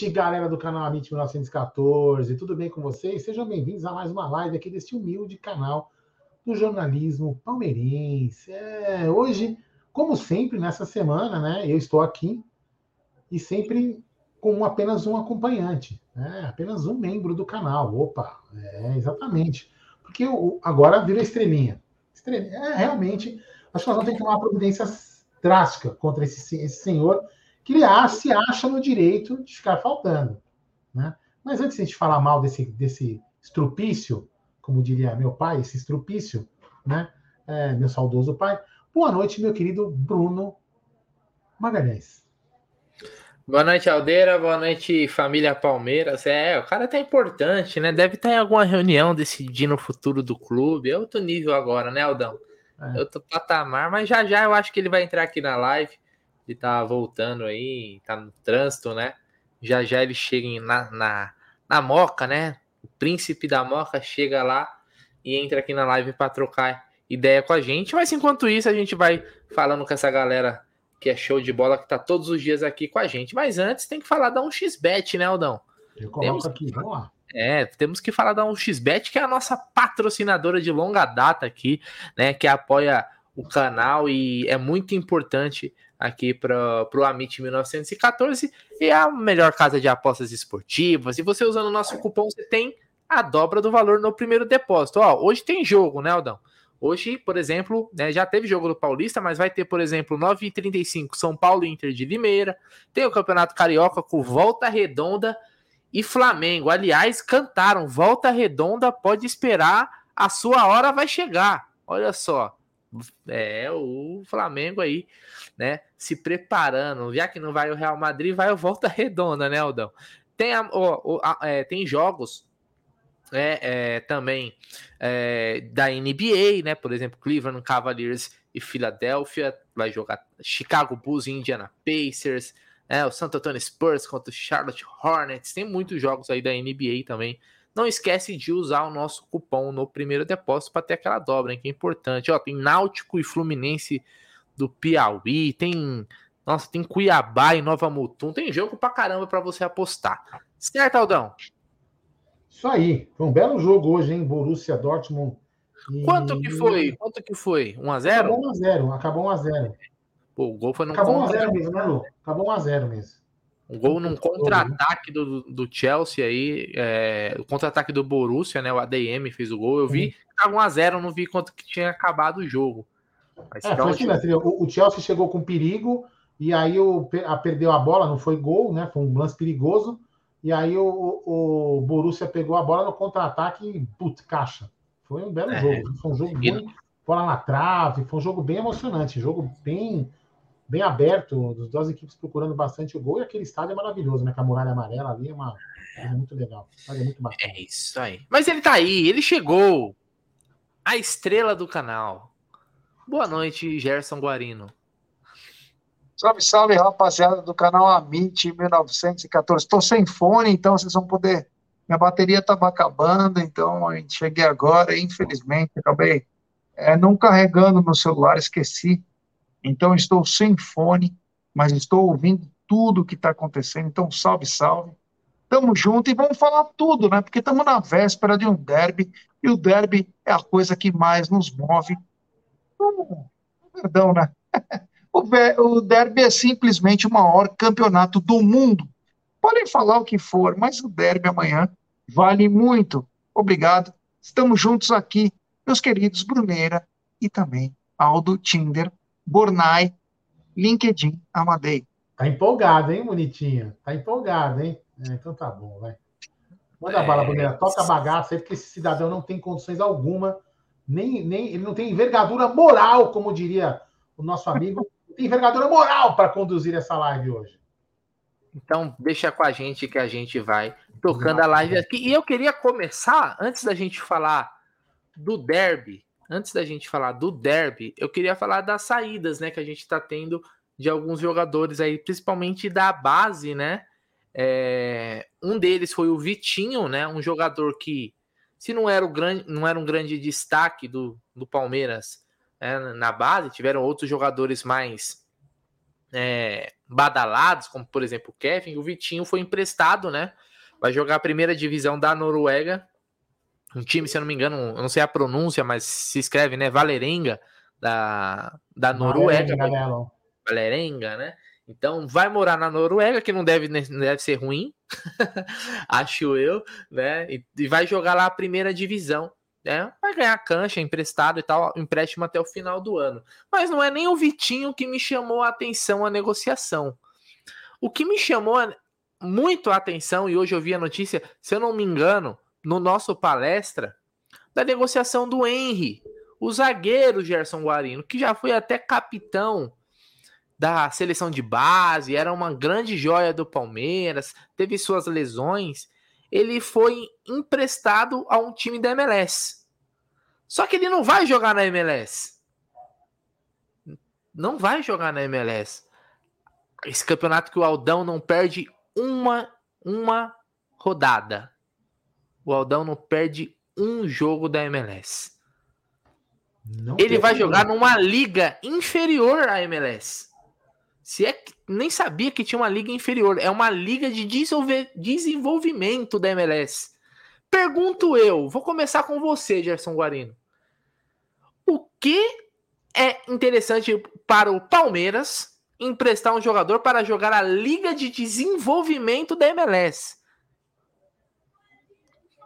Noite, galera do canal Amit 1914. Tudo bem com vocês? Sejam bem-vindos a mais uma live aqui desse humilde canal do jornalismo palmeirense. É, hoje, como sempre, nessa semana, né? Eu estou aqui e sempre com apenas um acompanhante, né? apenas um membro do canal. Opa, é exatamente. Porque eu, agora vira estrelinha. estrelinha. É, realmente, acho que nós vamos ter que tomar uma providência drástica contra esse, esse senhor que ele se acha no direito de ficar faltando. Né? Mas antes de a gente falar mal desse, desse estrupício, como diria meu pai, esse estrupício, né? É, meu saudoso pai. Boa noite, meu querido Bruno Magalhães. Boa noite, Aldeira. Boa noite, família Palmeiras. É, o cara tá importante, né? Deve estar em alguma reunião decidindo o futuro do clube. É outro nível agora, né, Aldão? É. Outro patamar, mas já já eu acho que ele vai entrar aqui na live ele tá voltando aí, tá no trânsito, né? Já já ele chega na, na, na Moca, né? O príncipe da Moca chega lá e entra aqui na live para trocar ideia com a gente. Mas enquanto isso, a gente vai falando com essa galera que é show de bola, que tá todos os dias aqui com a gente. Mas antes tem que falar da 1xBet, né, Aldão? Eu coloco temos aqui, vamos lá. É, temos que falar da 1xBet, que é a nossa patrocinadora de longa data aqui, né? Que apoia o canal e é muito importante aqui para o Amit 1914 e é a melhor casa de apostas esportivas. E você usando o nosso cupom, você tem a dobra do valor no primeiro depósito. Ó, hoje tem jogo, né, Aldão? Hoje, por exemplo, né, já teve jogo do Paulista, mas vai ter, por exemplo, 9h35 São Paulo Inter de Limeira. Tem o Campeonato Carioca com Volta Redonda e Flamengo. Aliás, cantaram Volta Redonda, pode esperar, a sua hora vai chegar. Olha só. É o Flamengo aí, né? Se preparando. Já que não vai o Real Madrid, vai o Volta Redonda, né, Aldão? Tem, a, o, a, é, tem jogos é, é, também é, da NBA, né? Por exemplo, Cleveland Cavaliers e Philadelphia vai jogar Chicago Bulls e Indiana Pacers, né? O Santo Antonio Spurs contra o Charlotte Hornets. Tem muitos jogos aí da NBA também não esquece de usar o nosso cupom no primeiro depósito para ter aquela dobra, hein, que é importante. Ó, tem Náutico e Fluminense do Piauí, tem nossa, tem Cuiabá e Nova Mutum, tem jogo pra caramba para você apostar. Certo, Aldão? Isso aí. Foi um belo jogo hoje, hein? Borussia Dortmund. E... Quanto que foi? Quanto que foi? 1x0? Acabou 1x0. Acabou 1x0. Pô, o gol foi no Acabou 1x0 mesmo, né, Lu? Acabou 1x0 mesmo. Um gol num contra-ataque do, do Chelsea aí, é, o contra-ataque do Borussia, né? O ADM fez o gol. Eu vi que tava 1x0, não vi quanto que tinha acabado o jogo. Mas, é, então, assim, né, o, o, Chelsea chegou com perigo e aí o, a, perdeu a bola, não foi gol, né? Foi um lance perigoso. E aí o, o Borussia pegou a bola no contra-ataque e putz, caixa. Foi um belo é. jogo. Foi um jogo bem, bola na trave, foi um jogo bem emocionante, jogo bem bem aberto, das duas equipes procurando bastante o gol, e aquele estádio é maravilhoso, né? Com a muralha amarela ali é uma é muito legal. É muito bacana. É isso aí. Mas ele tá aí, ele chegou. A estrela do canal. Boa noite, Gerson Guarino. Salve, salve, rapaziada do canal Amit 1914. Estou sem fone, então vocês vão poder. Minha bateria estava acabando, então a gente cheguei agora, infelizmente, acabei é, não carregando meu celular, esqueci então, estou sem fone, mas estou ouvindo tudo o que está acontecendo. Então, salve, salve. Tamo junto e vamos falar tudo, né? Porque estamos na véspera de um derby e o derby é a coisa que mais nos move. Uh, perdão, né? o derby é simplesmente o maior campeonato do mundo. Podem falar o que for, mas o derby amanhã vale muito. Obrigado. Estamos juntos aqui, meus queridos Bruneira e também Aldo Tinder Bornai, LinkedIn, Amadei. Tá empolgado, hein, bonitinho? Tá empolgado, hein? É, então tá bom, vai. Manda é... bala, Bruneira. Toca a bagaça aí, porque esse cidadão não tem condições alguma, nem, nem ele não tem envergadura moral, como diria o nosso amigo, tem envergadura moral para conduzir essa live hoje. Então, deixa com a gente que a gente vai tocando a live aqui. E eu queria começar, antes da gente falar do derby, antes da gente falar do derby, eu queria falar das saídas, né, que a gente está tendo de alguns jogadores aí, principalmente da base, né? É, um deles foi o Vitinho, né? Um jogador que, se não era, o grande, não era um grande destaque do, do Palmeiras né, na base, tiveram outros jogadores mais é, badalados, como por exemplo o Kevin, o Vitinho foi emprestado, né? Vai jogar a primeira divisão da Noruega. Um time, se eu não me engano, eu não sei a pronúncia, mas se escreve, né? Valerenga, da, da Noruega. Valerenga, Valerenga, né? Então vai morar na Noruega, que não deve, não deve ser ruim, acho eu, né? E, e, vai jogar lá a primeira divisão. Né? Vai ganhar cancha, emprestado e tal, empréstimo até o final do ano. Mas não é nem o Vitinho que me chamou a atenção a negociação. O que me chamou muito a atenção, e hoje eu vi a notícia, se eu não me engano, no nosso palestra, da negociação do Henry, o zagueiro Gerson Guarino, que já foi até capitão da seleção de base, era uma grande joia do Palmeiras, teve suas lesões, ele foi emprestado a um time da MLS. Só que ele não vai jogar na MLS. Não vai jogar na MLS. Esse campeonato que o Aldão não perde uma uma rodada. O Aldão não perde um jogo da MLS. Não ele vai jogar numa liga inferior à MLS. Se é que nem sabia que tinha uma liga inferior, é uma liga de desenvolvimento da MLS. Pergunto eu, vou começar com você, Gerson Guarino. O que é interessante para o Palmeiras emprestar um jogador para jogar a liga de desenvolvimento da MLS?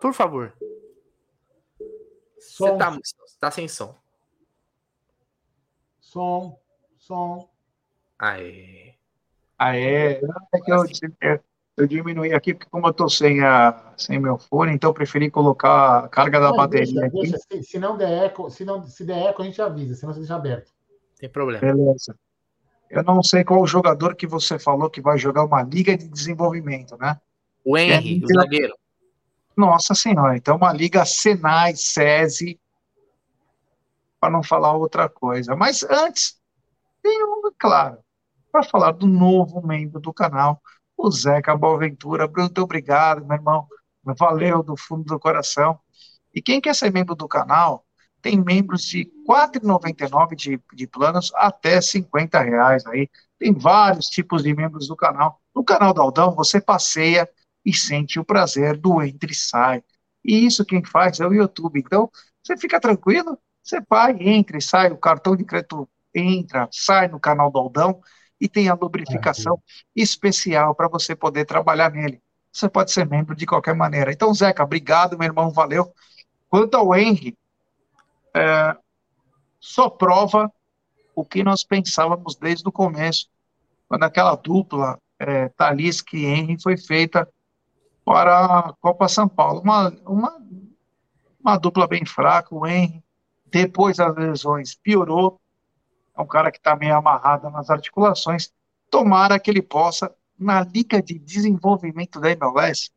Por favor. Som. Você tá, tá sem som. Som, som. Aê. Aê. É que eu, eu diminuí aqui, porque como eu tô sem, a, sem meu fone, então eu preferi colocar a carga da não, bateria deixa, aqui. Deixa, se, se, não der eco, se, não, se der eco, a gente avisa, senão você deixa aberto. Tem problema. Beleza. Eu não sei qual o jogador que você falou que vai jogar uma liga de desenvolvimento, né? O Henry, é, o zagueiro. Nossa senhora, então uma liga Senai, SESI, para não falar outra coisa. Mas antes, tem um, claro, para falar do novo membro do canal, o Zeca Boaventura. Muito obrigado, meu irmão. Valeu do fundo do coração. E quem quer ser membro do canal, tem membros de R$ 4,99 de, de planos até R$ reais aí. Tem vários tipos de membros do canal. No canal do Aldão, você passeia e sente o prazer do entre e sai. E isso quem faz é o YouTube. Então, você fica tranquilo, você vai, entra e sai, o cartão de crédito entra, sai no canal do Aldão e tem a lubrificação especial para você poder trabalhar nele. Você pode ser membro de qualquer maneira. Então, Zeca, obrigado, meu irmão, valeu. Quanto ao Henry, é, só prova o que nós pensávamos desde o começo, quando aquela dupla é, Talisca e Henry foi feita para a Copa São Paulo. Uma, uma, uma dupla bem fraca, o Henry, depois das lesões, piorou, é um cara que está meio amarrado nas articulações. Tomara que ele possa, na Liga de Desenvolvimento da MLS,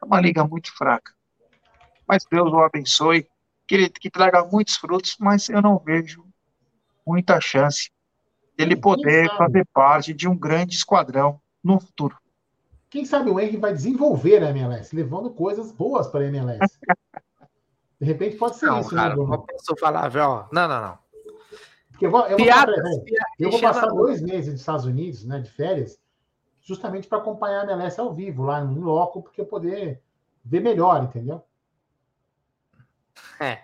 é uma liga muito fraca. Mas Deus o abençoe, que ele que traga muitos frutos, mas eu não vejo muita chance dele poder fazer parte de um grande esquadrão no futuro. Quem sabe o Henry vai desenvolver a MLS, levando coisas boas para a MLS. De repente pode ser não, isso, né, cara, né? Não posso falar, ó. Não, não, não. Porque eu vou, eu vou, passar, eu vou passar dois meses nos Estados Unidos, né, de férias, justamente para acompanhar a MLS ao vivo, lá em loco, porque eu poder ver melhor, entendeu? É.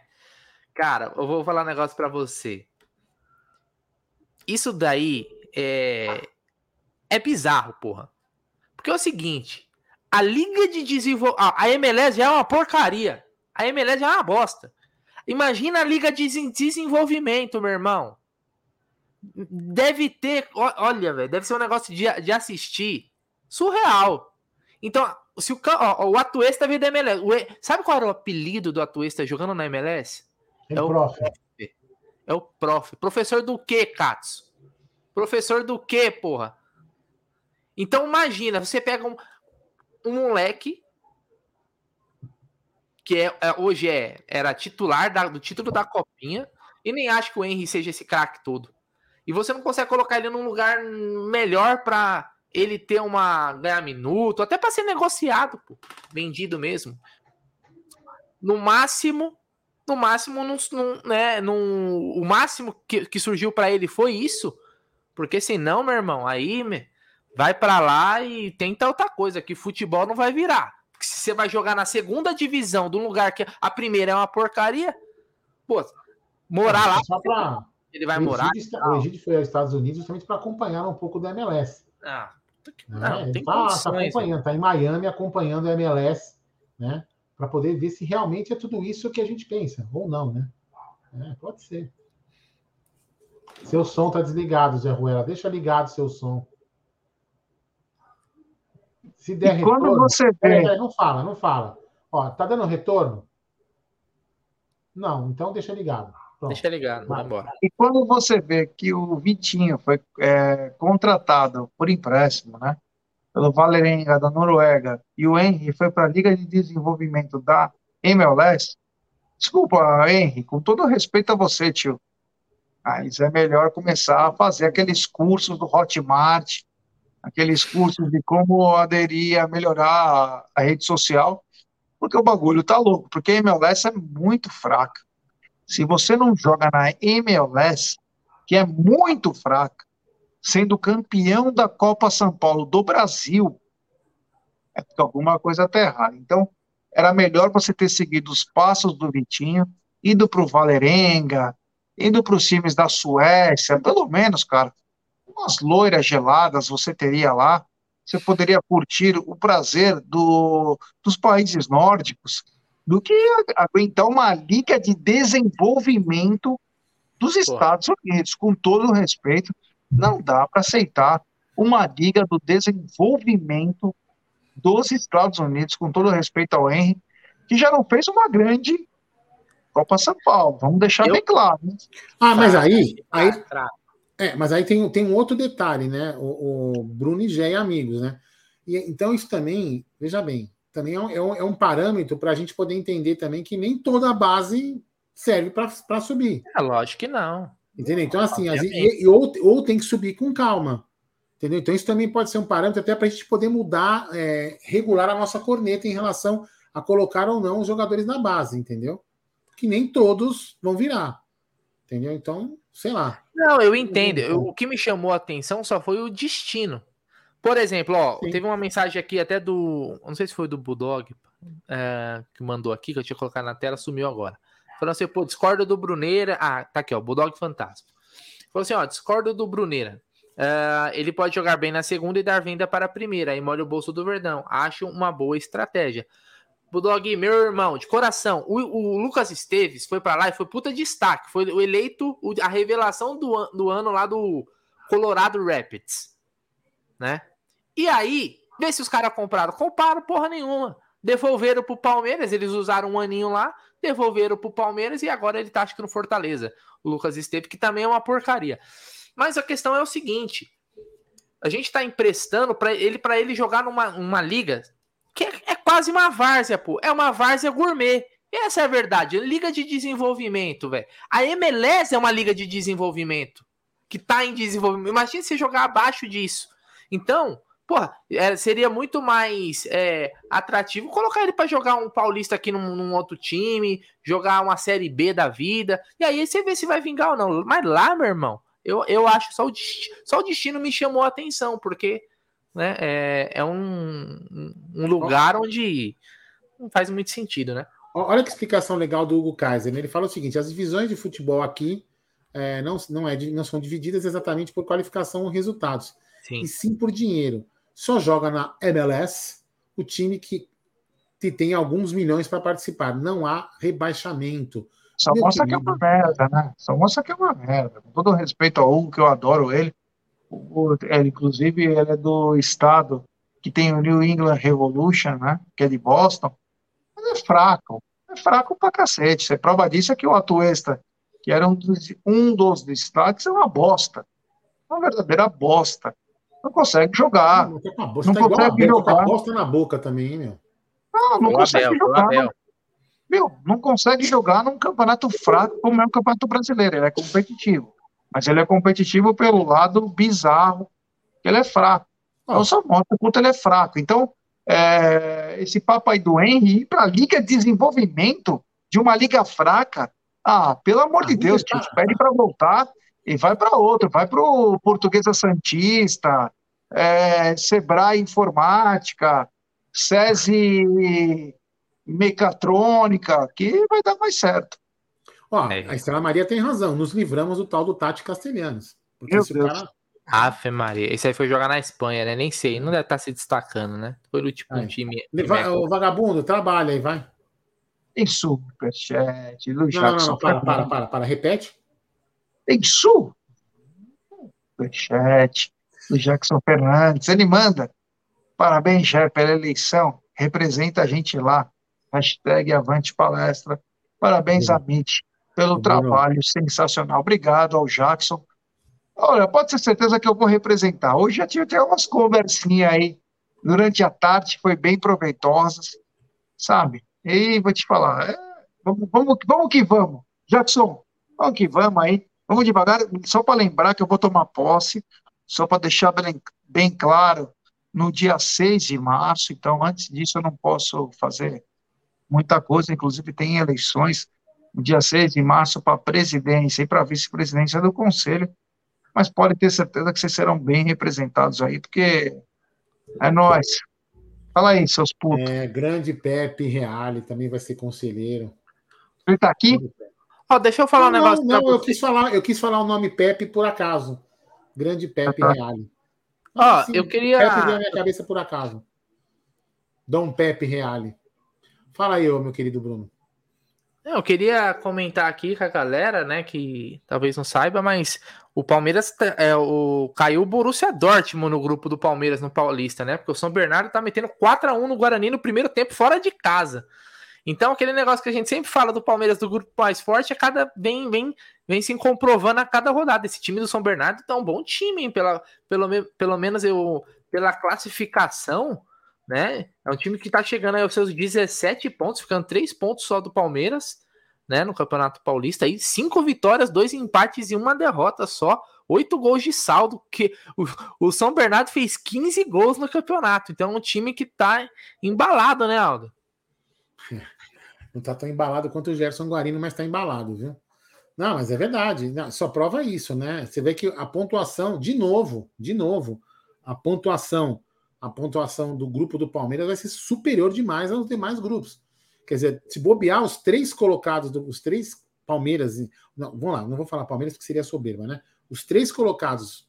Cara, eu vou falar um negócio para você. Isso daí é é bizarro, porra. Porque é o seguinte, a liga de desenvolvimento, a MLS já é uma porcaria. A MLS já é uma bosta. Imagina a liga de desenvolvimento, meu irmão deve ter. Olha, velho, deve ser um negócio de, de assistir surreal. Então, se o, ó, o Atuesta veio da MLS. O, sabe qual era o apelido do Atuesta jogando na MLS? É, é o prof. prof. É o prof. Professor do quê, Katsu? Professor do quê, porra? Então imagina, você pega um, um moleque que é, é, hoje é, era titular da, do título da Copinha, e nem acho que o Henry seja esse craque todo. E você não consegue colocar ele num lugar melhor para ele ter uma ganhar minuto, até para ser negociado, pô, vendido mesmo. No máximo, no máximo, num, num, né, num, o máximo que, que surgiu para ele foi isso. Porque senão, meu irmão, aí vai para lá e tenta outra coisa, que futebol não vai virar. Porque se você vai jogar na segunda divisão de um lugar que a primeira é uma porcaria, pô, morar lá. Só pra... Ele vai o morar. Egídio, o Egídio foi aos Estados Unidos justamente para acompanhar um pouco da MLS. Ah, não, né? está tá acompanhando, está em Miami acompanhando a MLS, né? Para poder ver se realmente é tudo isso que a gente pensa, ou não, né? É, pode ser. Seu som está desligado, Zé Ruela. Deixa ligado seu som. Se der e retorno. Quando você vê... É, não fala, não fala. Ó, tá dando retorno? Não, então deixa ligado. Pronto. Deixa ligado, vai embora. E quando você vê que o Vitinho foi é, contratado por empréstimo, né? Pelo Valerenga da Noruega e o Henry foi para a Liga de Desenvolvimento da MLS. Desculpa, Henry, com todo respeito a você, tio. Mas é melhor começar a fazer aqueles cursos do Hotmart, aqueles cursos de como aderir a melhorar a rede social, porque o bagulho tá louco, porque a MLS é muito fraca. Se você não joga na MLS, que é muito fraca, sendo campeão da Copa São Paulo do Brasil, é porque alguma coisa está errada. Então, era melhor você ter seguido os passos do Vitinho, ido para o Valerenga, indo para os times da Suécia, pelo menos, cara, umas loiras geladas você teria lá, você poderia curtir o prazer do, dos países nórdicos, do que aguentar uma liga de desenvolvimento dos Estados Unidos, com todo o respeito, não dá para aceitar uma liga do desenvolvimento dos Estados Unidos, com todo o respeito ao Henry, que já não fez uma grande Copa São Paulo. Vamos deixar eu... bem claro. Né? Ah, mas aí, aí é, mas aí tem, tem um outro detalhe, né? O, o Bruno e Gé amigos, né? E, então isso também, veja bem, também é um, é um, é parâmetro para a gente poder entender também que nem toda a base serve para subir. É lógico que não. Entendeu? Então, assim, as, e, ou, ou tem que subir com calma. Entendeu? Então, isso também pode ser um parâmetro até para a gente poder mudar, é, regular a nossa corneta em relação a colocar ou não os jogadores na base, entendeu? Que nem todos vão virar. Entendeu? Então, sei lá. Não, eu entendo. Eu, o que me chamou a atenção só foi o destino. Por exemplo, ó, Sim. teve uma mensagem aqui até do. Não sei se foi do Bulldog é, que mandou aqui, que eu tinha colocado na tela, sumiu agora. Falando assim, pô, discordo do Bruneira. Ah, tá aqui, ó, Bulldog Fantástico. Falou assim, ó, discordo do Bruneira. Uh, ele pode jogar bem na segunda e dar venda para a primeira, aí molha o bolso do Verdão. Acho uma boa estratégia. Bulldog, meu irmão, de coração, o, o Lucas Esteves foi para lá e foi puta destaque. Foi o eleito, a revelação do, do ano lá do Colorado Rapids, né? E aí, vê se os caras compraram. Compraram porra nenhuma. Devolveram pro Palmeiras, eles usaram um aninho lá, devolveram pro Palmeiras e agora ele tá acho que no Fortaleza. O Lucas Esteves, que também é uma porcaria. Mas a questão é o seguinte: a gente tá emprestando para ele para ele jogar numa uma liga que é, é, quase uma várzea, pô. É uma várzea gourmet. Essa é a verdade. Liga de desenvolvimento, velho. A MLS é uma liga de desenvolvimento que tá em desenvolvimento. Imagina você jogar abaixo disso. Então, Porra, é, seria muito mais é, atrativo colocar ele para jogar um paulista aqui num, num, outro time, jogar uma série B da vida, e aí você vê se vai vingar ou não. Mas lá, meu irmão, eu, eu acho só o, só o destino me chamou a atenção, porque né, é, é um, um lugar onde não faz muito sentido, né? Olha que explicação legal do Hugo Kaiser. Né? Ele fala o seguinte: as divisões de futebol aqui é, não, não, é, não são divididas exatamente por qualificação ou resultados, sim. e sim por dinheiro só joga na MLS o time que, que tem alguns milhões para participar. Não há rebaixamento. Só Meu mostra querido. que é uma merda, né? Só mostra que é uma merda. Com todo respeito ao Hugo, que eu adoro ele. O, ele, inclusive, ele é do estado que tem o New England Revolution, né? Que é de Boston. Mas é fraco. É fraco pra cacete. Você prova disso é que o Atuesta, que era um dos, um dos destaques, é uma bosta. Uma verdadeira bosta não consegue jogar. Não, tá bosta, não tá consegue igual jogar. Tá bosta na boca também, meu. Não, não consegue Abel, jogar. Meu, não consegue jogar num campeonato fraco como é o campeonato brasileiro. Ele é competitivo. Mas ele é competitivo pelo lado bizarro, que ele é fraco. Então só mostra quanto ele é fraco. Então, é, esse papo aí do Henry ir para a Liga de Desenvolvimento de uma liga fraca, ah, pelo amor de ah, Deus, tio, pede para voltar e vai para outro, vai para o Portuguesa Santista, é, Sebrae Informática, SESI Mecatrônica, que vai dar mais certo. Ó, é. a Estrela Maria tem razão, nos livramos do tal do Tati Castelhanos. Porque Meu Deus. Cara... Ave Maria, esse aí foi jogar na Espanha, né? Nem sei, não deve estar tá se destacando, né? Foi no tipo um time. o vagabundo, trabalha aí, vai. Tem superchat do Jackson. Não, não, não, para, para, para, para, repete. Tem superchat do Jackson Fernandes. Ele manda. Parabéns, Jair, pela eleição. Representa a gente lá. Hashtag Avante Palestra. Parabéns, Sim. Amit, pelo trabalho sensacional. Obrigado ao Jackson Olha, pode ter certeza que eu vou representar. Hoje já tive até umas conversinhas aí durante a tarde, foi bem proveitosas, sabe? E vou te falar, é, vamos, vamos, vamos que vamos. Jackson, vamos que vamos aí. Vamos devagar, só para lembrar que eu vou tomar posse, só para deixar bem, bem claro, no dia 6 de março, então antes disso eu não posso fazer muita coisa, inclusive tem eleições no dia 6 de março para presidência e para vice-presidência do conselho, mas pode ter certeza que vocês serão bem representados aí, porque é nós. Fala aí, seus putos. É, grande Pepe Reale também vai ser conselheiro. Ele tá aqui? Oh, deixa eu falar não, um negócio. Não, não eu quis falar, eu quis falar o nome Pepe por acaso. Grande Pepe ah, Reale. Ó, oh, eu queria. Pepe veio na minha cabeça por acaso. Dom Pepe Reale. Fala aí, meu querido Bruno. Eu queria comentar aqui com a galera, né, que talvez não saiba, mas o Palmeiras tá, é, o, caiu o Borussia Dortmund no grupo do Palmeiras no Paulista, né? Porque o São Bernardo tá metendo 4 a 1 no Guarani no primeiro tempo fora de casa. Então, aquele negócio que a gente sempre fala do Palmeiras do grupo mais forte é cada vem vem vem se comprovando a cada rodada. Esse time do São Bernardo tá um bom time, hein? Pela, pelo, pelo menos eu pela classificação, né? É um time que tá chegando aos seus 17 pontos, ficando 3 pontos só do Palmeiras, né? No Campeonato Paulista. Aí, cinco vitórias, dois empates e uma derrota só. Oito gols de saldo, que o, o, São Bernardo fez 15 gols no campeonato. Então é um time que tá embalado, né, Aldo? Não tá tão embalado quanto o Gerson Guarino, mas tá embalado, viu? Não, mas é verdade. Só prova isso, né? Você vê que a pontuação, de novo, de novo, a pontuação a pontuação do grupo do Palmeiras vai ser superior demais aos demais grupos. Quer dizer, se bobear os três colocados, os três Palmeiras, não, vamos lá, não vou falar Palmeiras porque seria soberba, né? Os três colocados,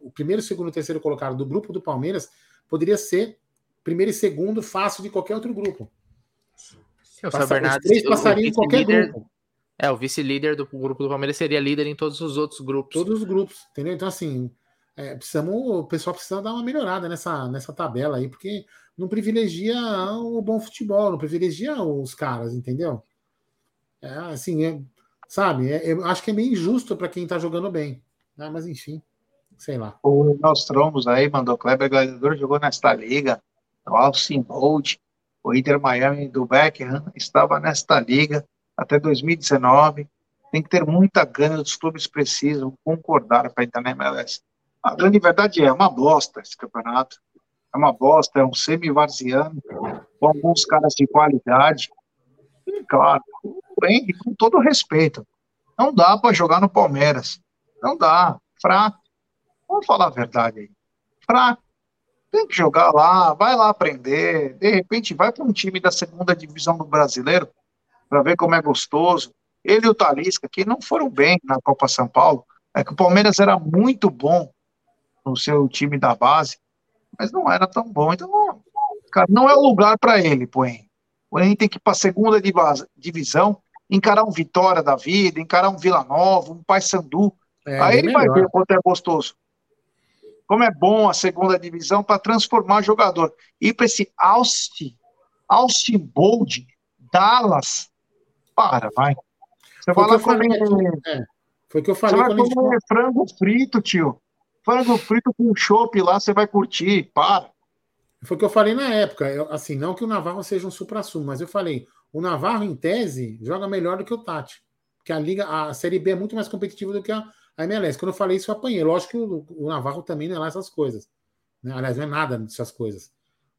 o primeiro, segundo e terceiro colocado do grupo do Palmeiras, poderia ser primeiro e segundo fácil de qualquer outro grupo. O Passa, Bernardo, os três passariam em qualquer líder, grupo. É, o vice-líder do grupo do Palmeiras seria líder em todos os outros grupos. Todos os grupos, entendeu? Então, assim, é, precisamos, o pessoal precisa dar uma melhorada nessa, nessa tabela aí, porque não privilegia o bom futebol, não privilegia os caras, entendeu? É, assim, é, sabe, é, eu acho que é meio injusto para quem tá jogando bem, né? mas enfim, sei lá. O Nostromos aí mandou Kleber Gladiador jogou nesta liga, o Alcin Bolt, o Inter Miami do Beckham estava nesta liga até 2019. Tem que ter muita gana, os clubes precisam concordar para entrar na MLS. A grande verdade é, é uma bosta esse campeonato. É uma bosta, é um semi-varziano, com alguns caras de qualidade. E, claro, porém, com todo respeito, não dá para jogar no Palmeiras. Não dá. Fraco. Vamos falar a verdade aí. Fraco. Tem que jogar lá, vai lá aprender. De repente, vai para um time da segunda divisão do brasileiro para ver como é gostoso. Ele e o Talisca, que não foram bem na Copa São Paulo, é que o Palmeiras era muito bom no seu time da base, mas não era tão bom. Então, cara, não é o lugar para ele. O Poen tem que ir para a segunda divisão, encarar um Vitória da vida, encarar um Vila Nova, um Paysandu. É, Aí ele melhor. vai ver quanto é gostoso. Como é bom a segunda divisão para transformar jogador. Ir para esse Austin, Austin Bold, Dallas. Para, vai. Você vai lá comer. É, foi o que eu falei. Você vai comer gente... frango frito, tio. Frango frito com chopp lá, você vai curtir, para. Foi o que eu falei na época. Eu, assim, não que o Navarro seja um supra-sumo, mas eu falei, o Navarro, em tese, joga melhor do que o Tati. Porque a Liga, a Série B é muito mais competitiva do que a, a MLS. Quando eu falei isso, eu apanhei. Lógico que o, o Navarro também não é lá essas coisas. Né? Aliás, não é nada dessas coisas.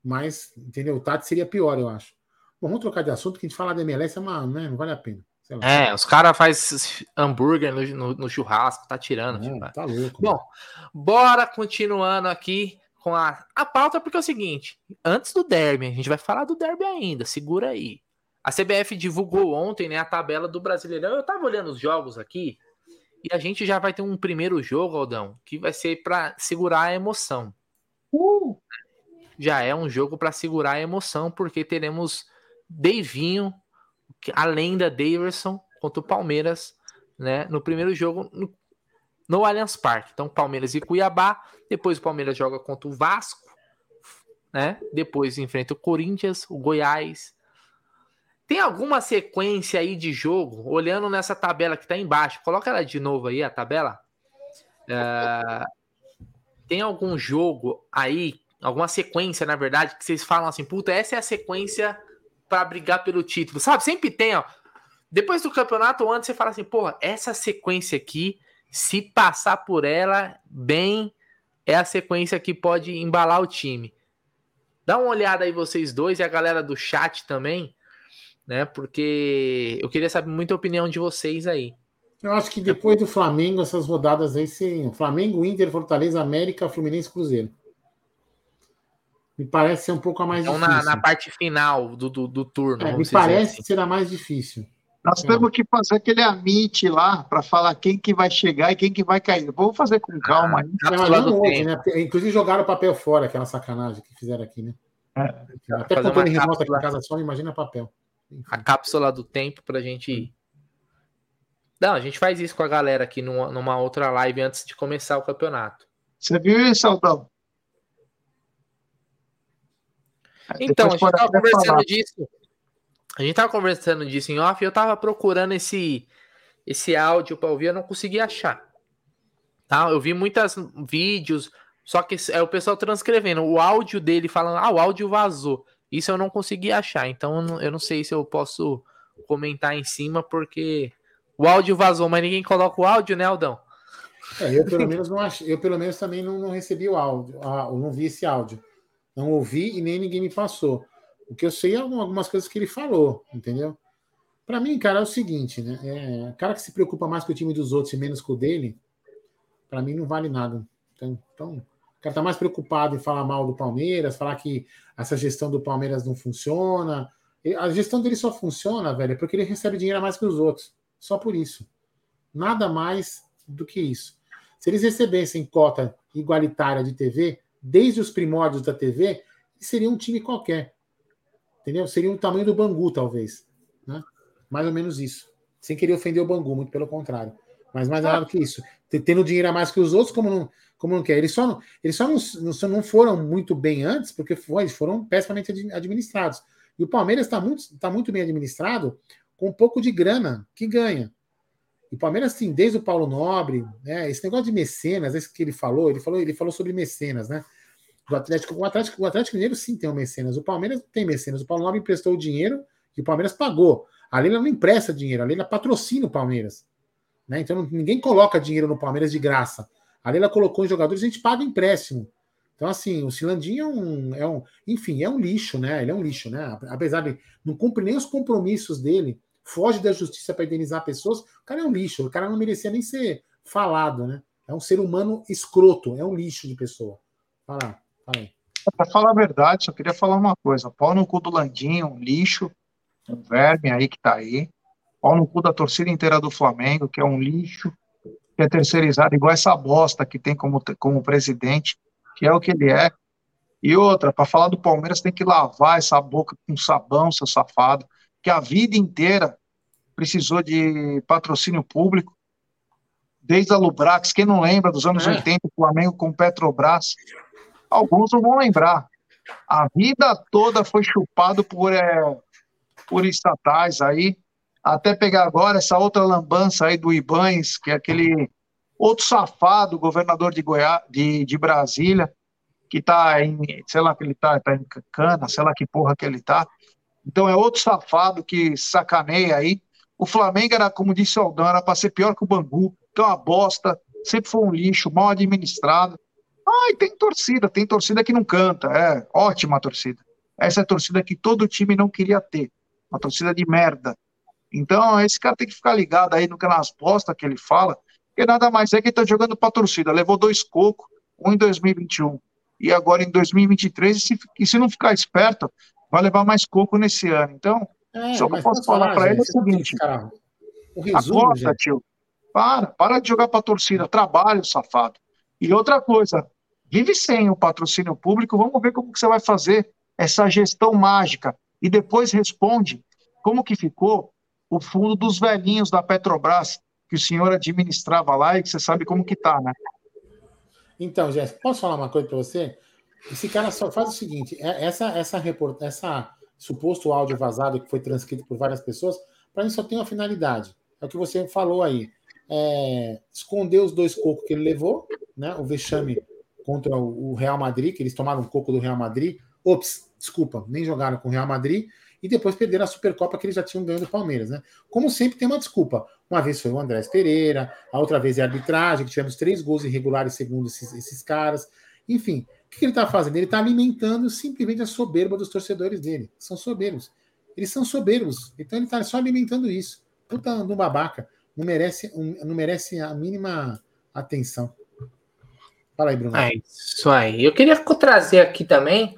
Mas, entendeu? O Tati seria pior, eu acho. Bom, vamos trocar de assunto, que a gente falar da MLS é uma, né? não vale a pena. É, os caras fazem hambúrguer no, no, no, churrasco, tá tirando. Tipo, tá louco. Bom, bora continuando aqui com a, a pauta, porque é o seguinte: antes do derby, a gente vai falar do derby ainda, segura aí. A CBF divulgou ontem né, a tabela do Brasileirão. Eu tava olhando os jogos aqui e a gente já vai ter um primeiro jogo, Aldão, que vai ser para segurar a emoção. Uh! Já é um jogo para segurar a emoção, porque teremos Deivinho a lenda Daverson contra o Palmeiras, né? No primeiro jogo no, no Allianz Parque. Então, Palmeiras e Cuiabá. Depois o Palmeiras joga contra o Vasco, né? Depois enfrenta o Corinthians, o Goiás. Tem alguma sequência aí de jogo? Olhando nessa tabela que tá embaixo, coloca ela de novo aí, a tabela. É, tem algum jogo aí, alguma sequência, na verdade, que vocês falam assim, puta, essa é a sequência para brigar pelo título, sabe? Sempre tem, ó. Depois do campeonato ou antes você fala assim, porra, essa sequência aqui, se passar por ela bem, é a sequência que pode embalar o time. Dá uma olhada aí vocês dois e a galera do chat também, né? Porque eu queria saber muita opinião de vocês aí. Eu acho que depois do Flamengo, essas rodadas aí seriam Flamengo, Inter, Fortaleza, América, Fluminense, Cruzeiro. Me parece ser um pouco a mais então, difícil. Na, na parte final do, do, do turno. É, me parece assim. ser a mais difícil. Nós é. temos que fazer aquele amit lá para falar quem que vai chegar e quem que vai cair. Vamos fazer com calma aí. Ah, não, não né? Inclusive jogaram o papel fora, aquela sacanagem que fizeram aqui, né? É. Até contando em remoto aqui em casa só, imagina papel. Enfim. A cápsula do tempo para a gente. Não, a gente faz isso com a galera aqui numa, numa outra live antes de começar o campeonato. Você viu isso, Aldão? Então, a gente tava conversando falar. disso. A gente tava conversando disso em off e eu tava procurando esse, esse áudio para ouvir, eu não consegui achar. Tá? Eu vi muitos vídeos, só que é o pessoal transcrevendo o áudio dele falando, ah, o áudio vazou. Isso eu não consegui achar, então eu não sei se eu posso comentar em cima, porque o áudio vazou, mas ninguém coloca o áudio, né, Aldão? É, eu pelo menos não achei, eu pelo menos também não, não recebi o áudio, ah, eu não vi esse áudio. Não ouvi e nem ninguém me passou. O que eu sei é algumas coisas que ele falou, entendeu? Para mim, cara, é o seguinte, né? É, cara que se preocupa mais com o time dos outros e menos com o dele, para mim não vale nada. Então, então, o cara tá mais preocupado em falar mal do Palmeiras, falar que essa gestão do Palmeiras não funciona. A gestão dele só funciona, velho, porque ele recebe dinheiro a mais que os outros. Só por isso. Nada mais do que isso. Se eles recebessem cota igualitária de TV, desde os primórdios da TV, seria um time qualquer. Entendeu? Seria o tamanho do Bangu, talvez. Né? Mais ou menos isso. Sem querer ofender o Bangu, muito pelo contrário. Mas mais nada que isso. Tendo dinheiro a mais que os outros, como não, como não quer. Eles só, não, eles só não, não foram muito bem antes, porque foi, foram pessimamente administrados. E o Palmeiras está muito, tá muito bem administrado, com um pouco de grana que ganha. E o Palmeiras, assim, desde o Paulo Nobre, né, esse negócio de mecenas, esse que ele falou, ele falou, ele falou sobre mecenas, né? Do Atlético. O Atlético, o Atlético Mineiro sim tem um mecenas. O Palmeiras não tem mecenas. O Nobre emprestou o dinheiro e o Palmeiras pagou. A Leila não empresta dinheiro, a Leila patrocina o Palmeiras. Né? Então ninguém coloca dinheiro no Palmeiras de graça. A Leila colocou em jogadores a gente paga empréstimo. Então, assim, o Silandinho é um, é um. Enfim, é um lixo, né? Ele é um lixo, né? Apesar de não cumprir nem os compromissos dele, foge da justiça para indenizar pessoas, o cara é um lixo. O cara não merecia nem ser falado, né? É um ser humano escroto, é um lixo de pessoa. Para falar a verdade, só queria falar uma coisa. Pau no cu do Landinho, um lixo, um verme aí que tá aí. Pau no cu da torcida inteira do Flamengo, que é um lixo, que é terceirizado, igual essa bosta que tem como, como presidente, que é o que ele é. E outra, para falar do Palmeiras, tem que lavar essa boca com sabão, seu safado, que a vida inteira precisou de patrocínio público, desde a Lubrax, quem não lembra dos anos é. 80, o Flamengo com Petrobras, alguns não vão lembrar. A vida toda foi chupado por, é, por estatais aí, até pegar agora essa outra lambança aí do Ibães, que é aquele outro safado, governador de, Goiás, de, de Brasília, que tá em, sei lá que ele tá, tá em cana, sei lá que porra que ele tá. Então é outro safado que sacaneia aí. O Flamengo era, como disse o Aldão, era para ser pior que o Bangu, que é uma bosta, sempre foi um lixo, mal administrado. Ah, e tem torcida, tem torcida que não canta, é ótima torcida. Essa é a torcida que todo time não queria ter, uma torcida de merda. Então, esse cara tem que ficar ligado aí no que nas postas que ele fala, porque nada mais é que ele tá jogando pra torcida. Levou dois cocos, um em 2021 e agora em 2023, e se, e se não ficar esperto, vai levar mais coco nesse ano. Então, é, só que eu posso falar para ele é o seguinte: cara, o resumo, acorda, tio. Para, para de jogar para torcida, trabalho, safado. E outra coisa, vive sem o patrocínio público, vamos ver como que você vai fazer essa gestão mágica. E depois responde como que ficou o fundo dos velhinhos da Petrobras, que o senhor administrava lá e que você sabe como que tá, né? Então, Jéssica, posso falar uma coisa para você? Esse cara só faz o seguinte: é, essa, essa, report, essa suposto áudio vazado que foi transcrito por várias pessoas, para mim só tem uma finalidade. É o que você falou aí. É, esconder os dois cocos que ele levou, né? O vexame contra o Real Madrid, que eles tomaram um coco do Real Madrid. Ops, desculpa, nem jogaram com o Real Madrid. E depois perderam a Supercopa que eles já tinham ganho do Palmeiras, né? Como sempre, tem uma desculpa. Uma vez foi o Andrés Pereira, a outra vez é a arbitragem, que tivemos três gols irregulares segundo esses, esses caras. Enfim, o que ele está fazendo? Ele está alimentando simplesmente a soberba dos torcedores dele. São soberbos. Eles são soberbos. Então ele está só alimentando isso. Puta no babaca. Não merece, não merece a mínima atenção. Fala aí, Bruno. É isso aí. Eu queria trazer aqui também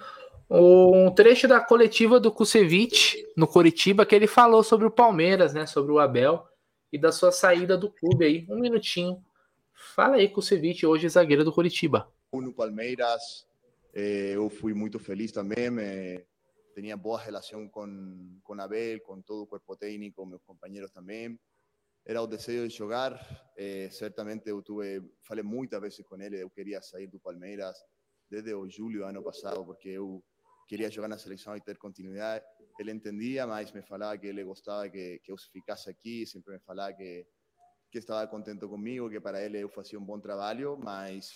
um trecho da coletiva do Kusevich no Coritiba que ele falou sobre o Palmeiras, né? Sobre o Abel e da sua saída do clube aí. Um minutinho. Fala aí, Kusevich, hoje zagueiro do Coritiba. No Palmeiras, eh, eu fui muito feliz também. Me... Tinha boa relação com, com Abel, com todo o corpo técnico, meus companheiros também. Era o desejo de jogar. Eh, certamente eu tuve, falei muitas vezes com ele, eu queria sair do Palmeiras desde o julho do ano passado, porque eu queria jogar na seleção e ter continuidade. Ele entendia, mas me falava que ele gostava que, que eu ficasse aqui, sempre me falava que, que estava contente comigo, que para ele eu fazia um bom trabalho, mas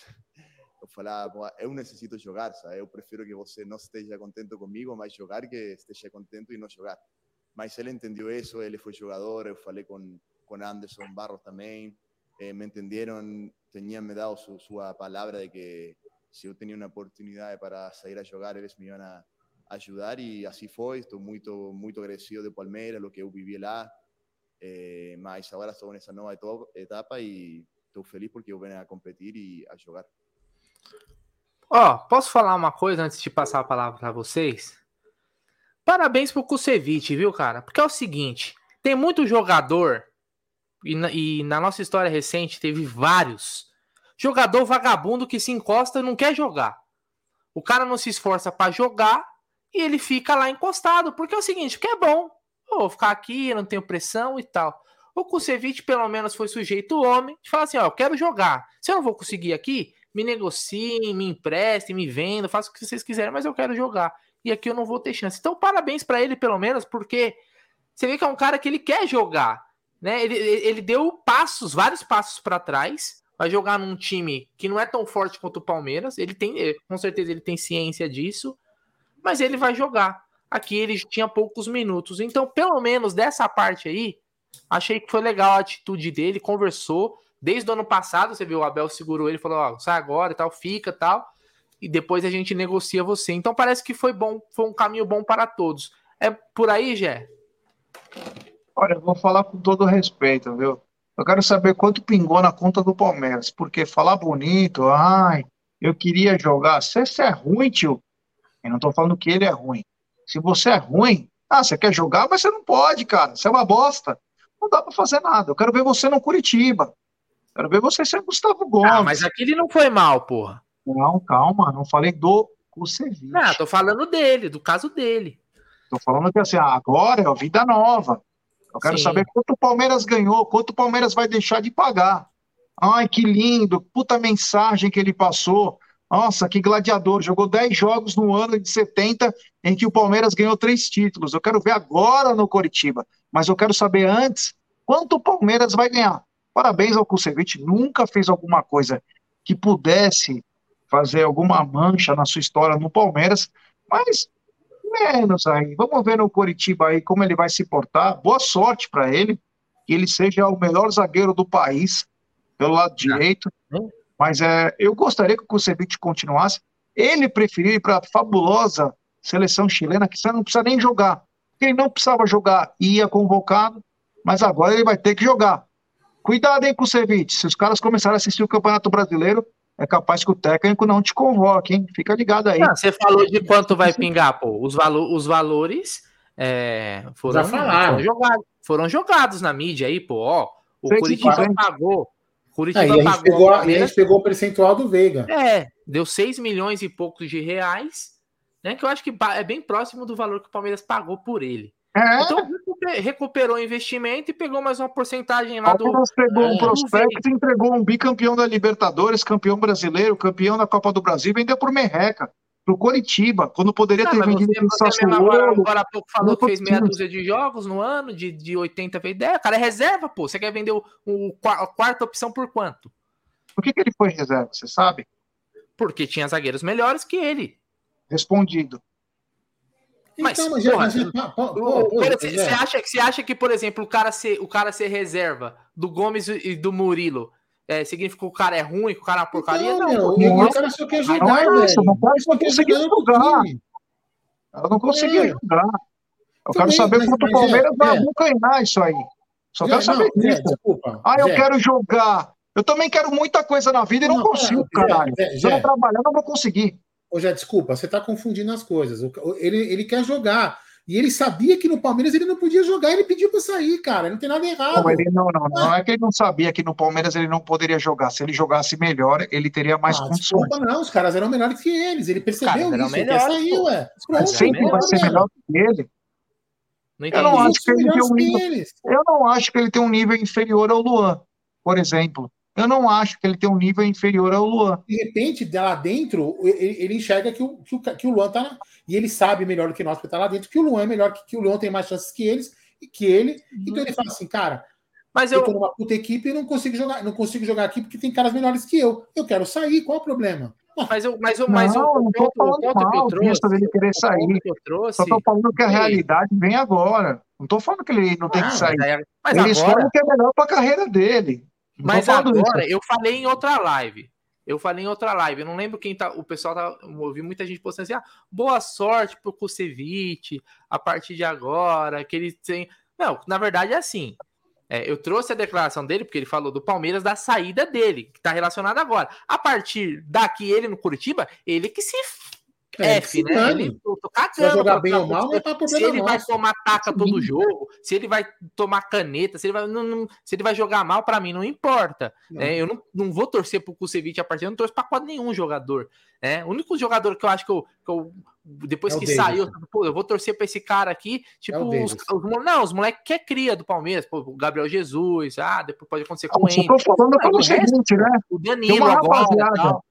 eu falava, eu necessito jogar, sabe? Eu prefiro que você não esteja contente comigo, mas jogar que esteja contente e não jogar. Mas ele entendeu isso, ele foi jogador, eu falei com, com Anderson Barros também, eh, me entenderam, tinham me dado su, sua palavra de que se eu tinha uma oportunidade para sair a jogar, eles me iam a ajudar e assim foi. Estou muito, muito agradecido de Palmeiras, o que eu vivi lá. Eh, mas agora estou nessa nova etapa e estou feliz porque eu venho a competir e a jogar. Ó, oh, posso falar uma coisa antes de passar a palavra para vocês? Parabéns pro Kusevich, viu, cara? Porque é o seguinte, tem muito jogador e na, e na nossa história recente teve vários Jogador vagabundo que se encosta e não quer jogar. O cara não se esforça para jogar e ele fica lá encostado, porque é o seguinte, que é bom. vou ficar aqui, não tenho pressão e tal. O Kusevich, pelo menos, foi sujeito homem de falar assim: ó, eu quero jogar. Se eu não vou conseguir aqui, me negociem, me emprestem, me vendam, faça o que vocês quiserem, mas eu quero jogar. E aqui eu não vou ter chance. Então, parabéns para ele, pelo menos, porque você vê que é um cara que ele quer jogar. Né? Ele, ele deu passos, vários passos para trás, vai jogar num time que não é tão forte quanto o Palmeiras. Ele tem, com certeza, ele tem ciência disso, mas ele vai jogar. Aqui ele tinha poucos minutos. Então, pelo menos dessa parte aí, achei que foi legal a atitude dele, conversou. Desde o ano passado, você viu, o Abel segurou ele, falou: Ó, sai agora e tal, fica tal. E depois a gente negocia você. Então parece que foi bom, foi um caminho bom para todos. É por aí, Gé? Olha, eu vou falar com todo respeito, viu? Eu quero saber quanto pingou na conta do Palmeiras, porque falar bonito, ai, eu queria jogar. Se você é ruim, tio, eu não tô falando que ele é ruim. Se você é ruim, ah, você quer jogar, mas você não pode, cara. Você é uma bosta. Não dá para fazer nada. Eu quero ver você no Curitiba. Quero ver você ser Gustavo Gomes. Ah, mas aquele não foi mal, porra. Não, calma, não falei do Kusevich. Não, tô falando dele, do caso dele. Tô falando que assim, agora é a vida nova. Eu quero Sim. saber quanto o Palmeiras ganhou, quanto o Palmeiras vai deixar de pagar. Ai, que lindo, puta mensagem que ele passou. Nossa, que gladiador. Jogou 10 jogos no ano de 70 em que o Palmeiras ganhou três títulos. Eu quero ver agora no Coritiba, mas eu quero saber antes quanto o Palmeiras vai ganhar. Parabéns ao Kusevich, nunca fez alguma coisa que pudesse fazer alguma mancha na sua história no Palmeiras, mas menos aí. Vamos ver no Coritiba aí como ele vai se portar. Boa sorte para ele, que ele seja o melhor zagueiro do país pelo lado direito. Mas é, eu gostaria que o Kusevich continuasse. Ele preferiu ir para a fabulosa seleção chilena, que você não precisa nem jogar. Ele não precisava jogar, ia convocado, Mas agora ele vai ter que jogar. Cuidado, hein, Kusevich. Se os caras começarem a assistir o Campeonato Brasileiro, é capaz que o técnico não te convoque, hein? Fica ligado aí. Não, você falou de quanto vai pingar, pô. Os, valo os valores é, foram, foram, jogados, foram jogados na mídia aí, pô. Ó, o Curitiba pagou. Curitiba aí, a gente pagou. Pegou, a, a gente pegou o percentual do Veiga. É, deu 6 milhões e poucos de reais, né? Que eu acho que é bem próximo do valor que o Palmeiras pagou por ele. É. Então recuperou o investimento e pegou mais uma porcentagem lá do. Palmeiras pegou um prospecto e entregou um bicampeão da Libertadores, campeão brasileiro, campeão da Copa do Brasil, vendeu por merreca pro Coritiba, quando poderia ter vendido pro Sassuolo. Agora, agora há pouco falou que fez meia dúzia de jogos no ano, de, de 80 fez ideia. Cara, é reserva, pô. Você quer vender o, o, a quarta opção por quanto? Por que, que ele foi reserva, você sabe? Porque tinha zagueiros melhores que ele. Respondido. Mas, então, mas, porra, mas, você, acha, você acha que, por exemplo, o cara ser, o cara ser reserva do Gomes e do Murilo é, significa que o cara é ruim, que o cara é uma porcaria? Então, não, meu, não, o cara só quer jogar, não é isso, não pode só conseguir jogar. Ela não conseguia é. jogar. Eu Também, quero saber mas, quanto o Palmeiras vai abocanhar isso aí. Só quero saber não, disso. ah, eu quero jogar. Eu também quero muita coisa na vida e não, não consigo, caralho. Se eu não trabalhar, não vou conseguir. Ô, já, desculpa, você está confundindo as coisas. Ele, ele quer jogar. E ele sabia que no Palmeiras ele não podia jogar, ele pediu para sair, cara. Não tem nada errado. Não, ele não, não, não é que ele não sabia que no Palmeiras ele não poderia jogar. Se ele jogasse melhor, ele teria mais ah, condições. Desculpa, não, os caras eram melhores que eles. Ele percebeu isso, melhor, ele saiu, ué. Sempre vai ser melhor que ele. Não eu não acho que ele tem um nível, Eu não acho que ele tem um nível inferior ao Luan, por exemplo. Eu não acho que ele tem um nível inferior ao Luan. De repente, lá dentro, ele, ele enxerga que o, que o, que o Luan tá. E ele sabe melhor do que nós, porque tá lá dentro, que o Luan é melhor, que, que o Luan tem mais chances que eles e que ele. Uhum. Então ele fala assim, cara. Mas eu, eu tô numa puta equipe e não consigo jogar, não consigo jogar aqui porque tem caras melhores que eu. Eu quero sair, qual o problema? Mas eu, mas eu, mas não, eu, não tô falando ponto mal, que eu trouxe, dele querer sair. Que eu trouxe, Só tô falando que a realidade vem agora. Não tô falando que ele não tem que sair. Mas ele agora... que é melhor para a carreira dele. Mas agora, eu falei em outra live. Eu falei em outra live. Eu não lembro quem tá. O pessoal tá. Ouvi muita gente postando assim: ah, boa sorte pro Kusevich a partir de agora. Que ele tem. Não, na verdade é assim. É, eu trouxe a declaração dele, porque ele falou do Palmeiras, da saída dele, que tá relacionado agora. A partir daqui, ele no Curitiba, ele que se é, F, né? Ele vai jogar bem ou mal, não tá Se ele vai tomar taca todo jogo, se ele vai tomar caneta, se ele vai, não, não se ele vai jogar mal, para mim não importa. Né? Eu não, não vou torcer pro Kusevich a partir, eu não torço pra quase nenhum jogador. Né? O único jogador que eu acho que eu, que eu depois é que saiu, pô, eu vou torcer pra esse cara aqui, tipo, é os, os, não, os moleques que é cria do Palmeiras, pô, o Gabriel Jesus, ah, depois pode acontecer com ele. Eu tô falando pelo seguinte, né? O Danilo agora.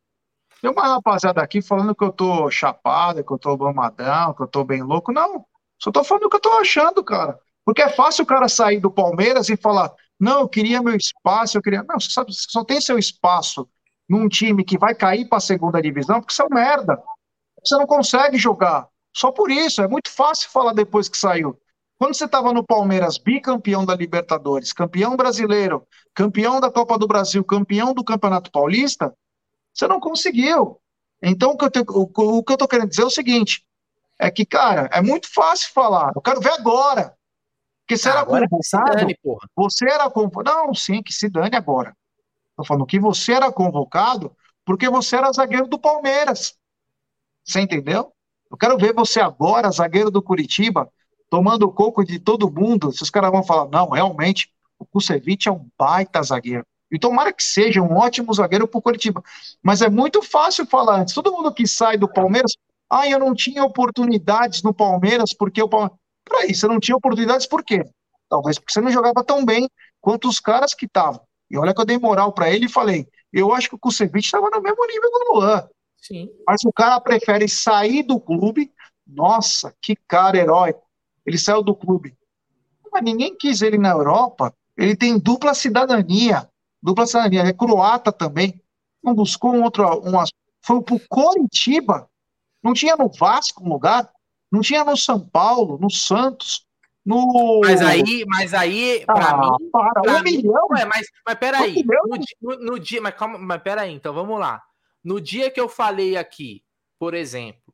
Tem uma rapaziada aqui falando que eu tô chapado, que eu tô mamadão, que eu tô bem louco. Não, só tô falando o que eu tô achando, cara. Porque é fácil o cara sair do Palmeiras e falar, não, eu queria meu espaço, eu queria. Não, você, sabe, você só tem seu espaço num time que vai cair para a segunda divisão porque você é um merda. Você não consegue jogar. Só por isso, é muito fácil falar depois que saiu. Quando você estava no Palmeiras, bicampeão da Libertadores, campeão brasileiro, campeão da Copa do Brasil, campeão do Campeonato Paulista, você não conseguiu. Então, o que, eu tô querendo dizer é o seguinte: é que, cara, é muito fácil falar. Eu quero ver agora. Porque você ah, era convocado. Dane, você era convocado. Não, sim, que se dane agora. Tô falando que você era convocado porque você era zagueiro do Palmeiras. Você entendeu? Eu quero ver você agora, zagueiro do Curitiba, tomando o coco de todo mundo. Se os caras vão falar, não, realmente, o Kusevich é um baita zagueiro. E tomara que seja um ótimo zagueiro para o Curitiba. Mas é muito fácil falar antes. Todo mundo que sai do Palmeiras, ah, eu não tinha oportunidades no Palmeiras porque o Palmeiras. Peraí, você não tinha oportunidades por quê? Talvez porque você não jogava tão bem quanto os caras que estavam. E olha que eu dei moral para ele e falei: eu acho que o Kusevich estava no mesmo nível do Luan. Sim. Mas o cara prefere sair do clube. Nossa, que cara heróico. Ele saiu do clube. Mas ninguém quis ele na Europa. Ele tem dupla cidadania dupla cidadania, é croata também. Não buscou um outro. Um, foi pro Coritiba. Não tinha no Vasco um lugar. Não tinha no São Paulo, no Santos. No... Mas aí, mas aí, pra ah, mim. Para, pra um mim, milhão? Ué, mas, mas peraí. Um no, no, no, dia, mas calma, mas peraí, então vamos lá. No dia que eu falei aqui, por exemplo,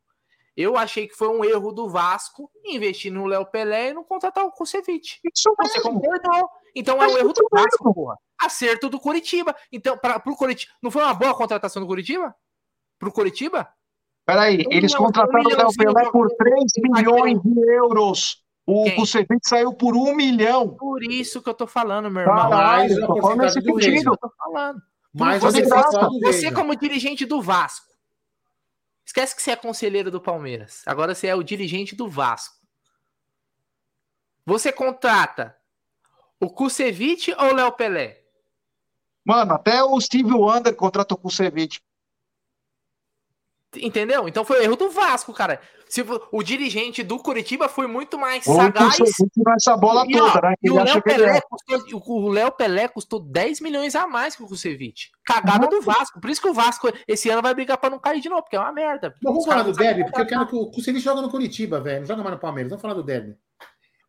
Eu achei que foi um erro do Vasco investir no Léo Pelé e não contratar o Kusevich. Isso Você concordou? Então é um erro do Vasco, porra. Acerto do Curitiba. Então, para pro Curitiba, não foi uma boa contratação do Curitiba? Pro Curitiba? Peraí, um eles contrataram o Léo Pelé por 3 milhões de euros. O Kusevich saiu por um milhão. Por isso que eu tô falando, meu irmão. Caralho, eu tô falando nesse sentido. Eu tô falando. Mas você, você como dirigente do Vasco, Esquece que você é conselheiro do Palmeiras. Agora você é o dirigente do Vasco. Você contrata o Kusevich ou o Léo Pelé? Mano, até o Steve Wonder contratou o Kusevich. Entendeu? Então foi erro do Vasco, cara. Se, o dirigente do Curitiba foi muito mais o sagaz. Essa bola e, toda, né? E o Léo, Pelé custou, o Léo Pelé custou 10 milhões a mais que o Kusevich. Cagada uhum. do Vasco. Por isso que o Vasco esse ano vai brigar pra não cair de novo, porque é uma merda. vamos falar do Derby, porque eu quero que o Kusevich joga no Curitiba, velho. Não joga mais no Palmeiras. Vamos falar do Derby.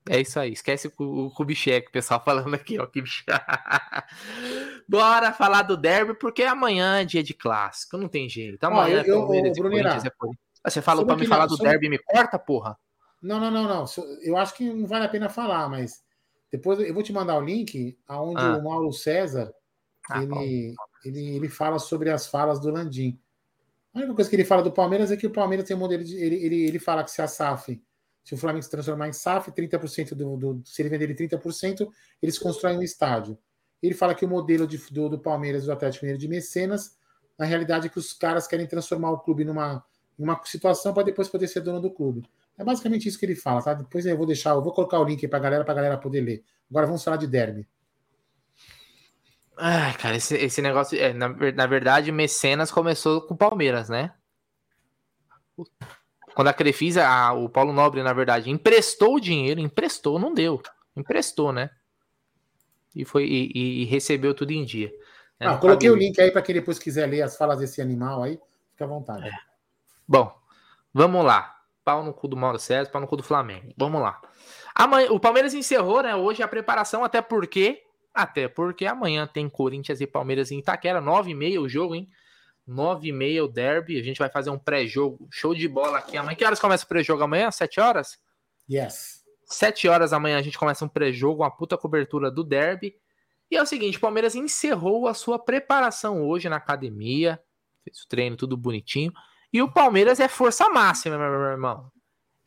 É isso aí, esquece o, o Kubitschek, o pessoal falando aqui, ó. Bora falar do derby, porque amanhã é dia de clássico, não tem jeito. Amanhã ó, eu, eu, eu, Brunira, é Você falou pra me falar do sobre... derby e me corta, porra? Não, não, não, não. Eu acho que não vale a pena falar, mas depois eu vou te mandar o link aonde ah. o Mauro César ah, ele, ele, ele fala sobre as falas do Landim. A única coisa que ele fala do Palmeiras é que o Palmeiras tem um modelo de. Ele, ele, ele fala que se a SAF se o Flamengo se transformar em SAF, 30% do, do, se ele vender 30%, eles constroem um estádio. Ele fala que o modelo de, do, do Palmeiras do Atlético Mineiro de mecenas, na realidade, é que os caras querem transformar o clube numa, numa situação para depois poder ser dono do clube. É basicamente isso que ele fala, tá? Depois eu vou deixar, eu vou colocar o link aí pra galera, pra galera poder ler. Agora vamos falar de derby. Ai, cara, esse, esse negócio. É, na, na verdade, mecenas começou com o Palmeiras, né? Quando a Crefisa, a, o Paulo Nobre, na verdade, emprestou o dinheiro, emprestou, não deu. Emprestou, né? E, foi, e, e recebeu tudo em dia. Né? Ah, coloquei o link aí para quem depois quiser ler as falas desse animal aí, fica à vontade. É. Bom, vamos lá. Pau no cu do Mauro César, pau no cu do Flamengo. Vamos lá. Amanhã, o Palmeiras encerrou, né? Hoje a preparação, até porque. Até porque amanhã tem Corinthians e Palmeiras em Itaquera, 9h30 o jogo, hein? 9 e meia o derby. A gente vai fazer um pré-jogo. Show de bola aqui amanhã. Que horas começa o pré-jogo amanhã? 7 horas? Yes. 7 horas amanhã a gente começa um pré-jogo, uma puta cobertura do derby. E é o seguinte: o Palmeiras encerrou a sua preparação hoje na academia. Fez o treino tudo bonitinho. E o Palmeiras é força máxima, meu irmão.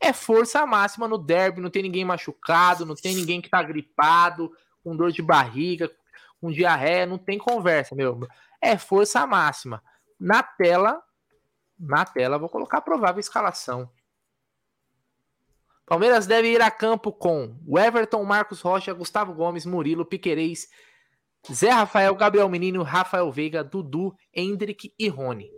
É força máxima no derby. Não tem ninguém machucado, não tem ninguém que tá gripado, com dor de barriga, com diarreia. Não tem conversa, meu. É força máxima. Na tela, na tela, vou colocar a provável escalação. Palmeiras deve ir a campo com o Everton, Marcos Rocha, Gustavo Gomes, Murilo, Piquerez, Zé Rafael, Gabriel Menino, Rafael Veiga, Dudu, Hendrick e Rony.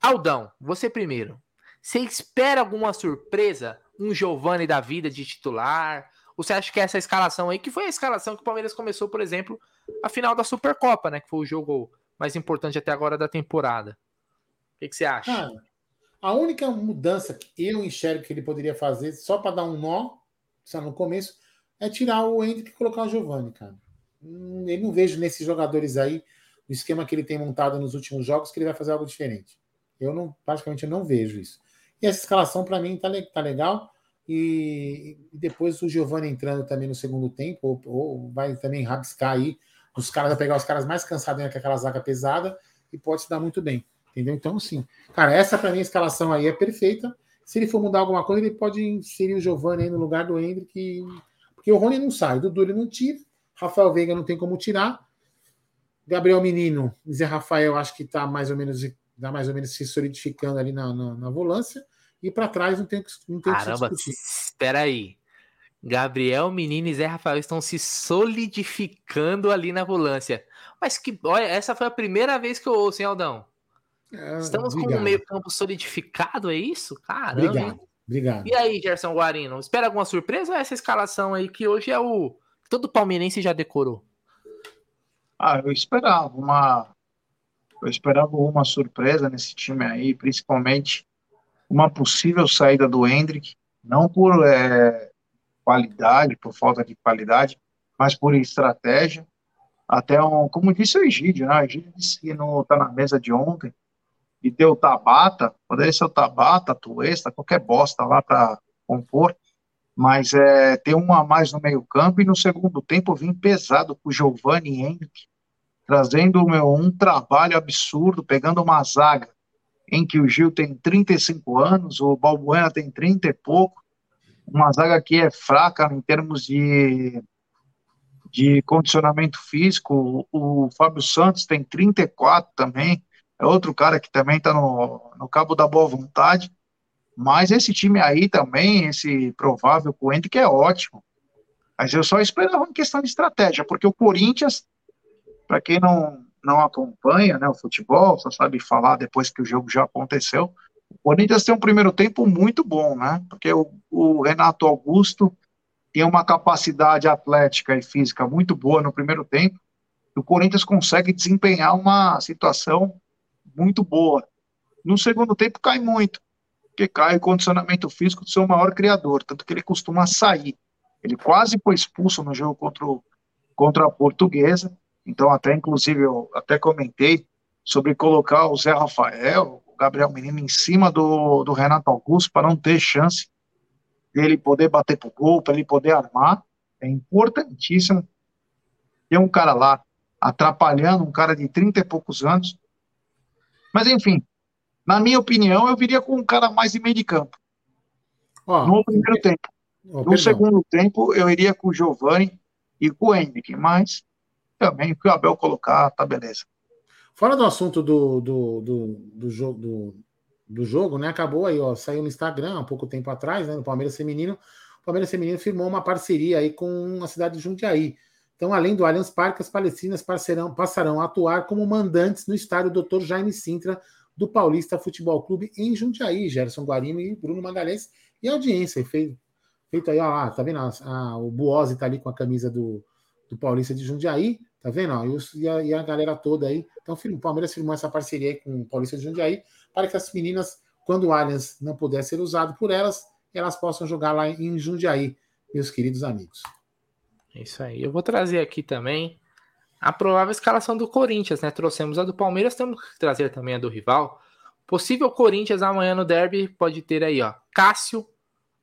Aldão, você primeiro. Você espera alguma surpresa? Um Giovani da vida de titular? Ou você acha que essa escalação aí, que foi a escalação que o Palmeiras começou, por exemplo, a final da Supercopa, né? Que foi o jogo mais importante até agora da temporada. O que, que você acha? Ah, a única mudança que eu enxergo que ele poderia fazer, só para dar um nó, só no começo, é tirar o Hendrick e colocar o Giovanni, cara. Hum, eu não vejo nesses jogadores aí, o esquema que ele tem montado nos últimos jogos, que ele vai fazer algo diferente. Eu não, praticamente, eu não vejo isso. E essa escalação, para mim, tá, tá legal. E, e, depois o Giovanni entrando também no segundo tempo, ou, ou vai também rabiscar aí os caras vai pegar os caras mais cansados com aquela zaga pesada e pode se dar muito bem. Entendeu? Então, sim. Cara, essa para mim a escalação aí é perfeita. Se ele for mudar alguma coisa, ele pode inserir o Giovanni aí no lugar do Hendrick. Porque o Rony não sai, o Dudu ele não tira, Rafael Veiga não tem como tirar. Gabriel Menino, Zé Rafael, acho que está mais ou menos tá mais ou menos se solidificando ali na, na, na volância. E para trás não tem, não tem Caramba, que se discutir. Espera aí. Gabriel, Menino e Zé Rafael estão se solidificando ali na volância. Mas que, olha, essa foi a primeira vez que eu ouço, hein, Aldão? É, Estamos obrigado. com um meio-campo solidificado, é isso? Caramba. Obrigado, obrigado. E aí, Gerson Guarino, espera alguma surpresa ou é essa escalação aí que hoje é o. Todo palmeirense já decorou? Ah, eu esperava uma. Eu esperava uma surpresa nesse time aí, principalmente uma possível saída do Hendrick, não por. É qualidade, por falta de qualidade, mas por estratégia. Até um, como disse o Egídio, né? O Egídio disse que não está na mesa de ontem, e o Tabata, poderia ser o Tabata, Tuesta, qualquer bosta lá para compor, mas é, ter um a mais no meio campo e no segundo tempo vim pesado com o Giovanni Henrique, trazendo meu, um trabalho absurdo, pegando uma zaga em que o Gil tem 35 anos, o Balbuena tem 30 e pouco, uma zaga que é fraca em termos de, de condicionamento físico, o, o Fábio Santos tem 34 também, é outro cara que também está no, no cabo da boa vontade, mas esse time aí também, esse provável Coente, que é ótimo. Mas eu só esperava uma questão de estratégia, porque o Corinthians, para quem não, não acompanha né, o futebol, só sabe falar depois que o jogo já aconteceu, o Corinthians tem um primeiro tempo muito bom, né? Porque o, o Renato Augusto tem uma capacidade atlética e física muito boa no primeiro tempo, e o Corinthians consegue desempenhar uma situação muito boa. No segundo tempo cai muito, porque cai o condicionamento físico do seu maior criador, tanto que ele costuma sair. Ele quase foi expulso no jogo contra, o, contra a Portuguesa, então até inclusive eu até comentei sobre colocar o Zé Rafael, Gabriel Menino em cima do, do Renato Augusto para não ter chance dele poder bater pro gol, para ele poder armar. É importantíssimo ter um cara lá atrapalhando, um cara de 30 e poucos anos, mas, enfim, na minha opinião, eu viria com um cara mais de meio de campo. no primeiro tempo. no perdão. segundo tempo, eu iria com o Giovanni e com o Henrique, mas também o que o Abel colocar, tá beleza. Fora do assunto do, do, do, do jogo, do, do, jogo, né? Acabou aí, ó, saiu no Instagram há pouco tempo atrás, né? No Palmeiras Feminino. O Palmeiras Feminino firmou uma parceria aí com a cidade de Jundiaí. Então, além do Allianz Parque, as palestinas passarão, a atuar como mandantes no estádio Dr. Jaime Sintra do Paulista Futebol Clube em Jundiaí, Gerson Guarino e Bruno Magalhães. E audiência, feito, feito aí, ó lá, tá vendo? O Buozzi tá ali com a camisa do, do Paulista de Jundiaí, tá vendo? E, e, a, e, a, galera toda aí. Então, o Palmeiras firmou essa parceria aí com o Paulista de Jundiaí para que as meninas, quando o Allianz não puder ser usado por elas, elas possam jogar lá em Jundiaí, meus queridos amigos. É isso aí. Eu vou trazer aqui também a provável escalação do Corinthians, né? Trouxemos a do Palmeiras, temos que trazer também a do rival. Possível Corinthians amanhã no derby pode ter aí, ó, Cássio,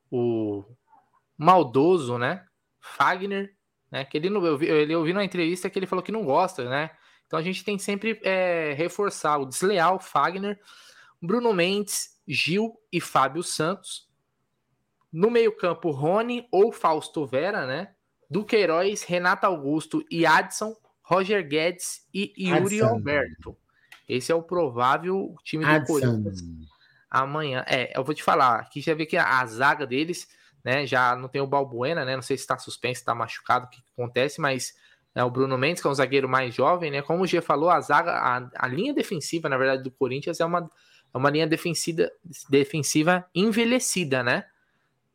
o maldoso, né? Fagner, né? Que ele não, eu, vi, ele ouvi na entrevista que ele falou que não gosta, né? Então a gente tem sempre é, reforçar o desleal Fagner, Bruno Mendes, Gil e Fábio Santos. No meio-campo, Rony ou Fausto Vera, né? Duqueiroz, Renato Augusto e Adson, Roger Guedes e Yuri Adson. Alberto. Esse é o provável time do Adson. Corinthians amanhã. É, eu vou te falar, aqui já vê que a, zaga deles, né, já não tem o Balbuena, né, não sei se está suspenso, está machucado, o que, acontece, mas é o Bruno Mendes, que é um zagueiro mais jovem, né, como o G falou, a zaga, a, a linha defensiva, na verdade, do Corinthians é uma, é uma linha defensiva, defensiva envelhecida, né,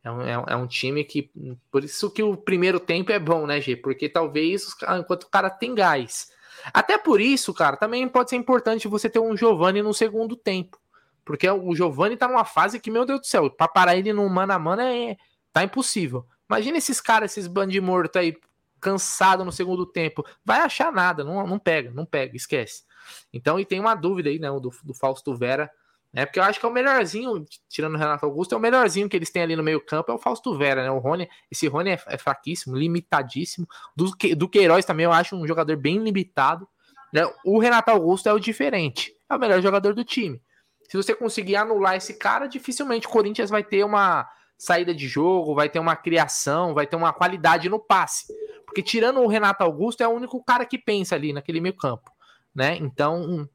é um, é, é um, time que. Por isso que o primeiro tempo é bom, né, G? Porque talvez enquanto o cara tem gás. Até por isso, cara, também pode ser importante você ter um Giovanni no segundo tempo. Porque o Giovanni tá numa fase que, meu Deus do céu, pra parar ele no mano a mano é, tá impossível. Imagina esses caras, esses bandos mortos aí, cansado no segundo tempo. Vai achar nada, não, não pega, não pega, esquece. Então, e tem uma dúvida aí, né, do, do Fausto Vera né? Porque eu acho que é o melhorzinho, tirando o Renato Augusto, é o melhorzinho que eles têm ali no meio campo, é o Fausto Vera, né? O Rony, esse Rony é, é fraquíssimo, limitadíssimo. Do, do Queiroz também eu acho um jogador bem limitado. Né? O Renato Augusto é o diferente, é o melhor jogador do time. Se você conseguir anular esse cara, dificilmente o Corinthians vai ter uma saída de jogo, vai ter uma criação, vai ter uma qualidade no passe. Porque tirando o Renato Augusto, é o único cara que pensa ali naquele meio campo, né? Então,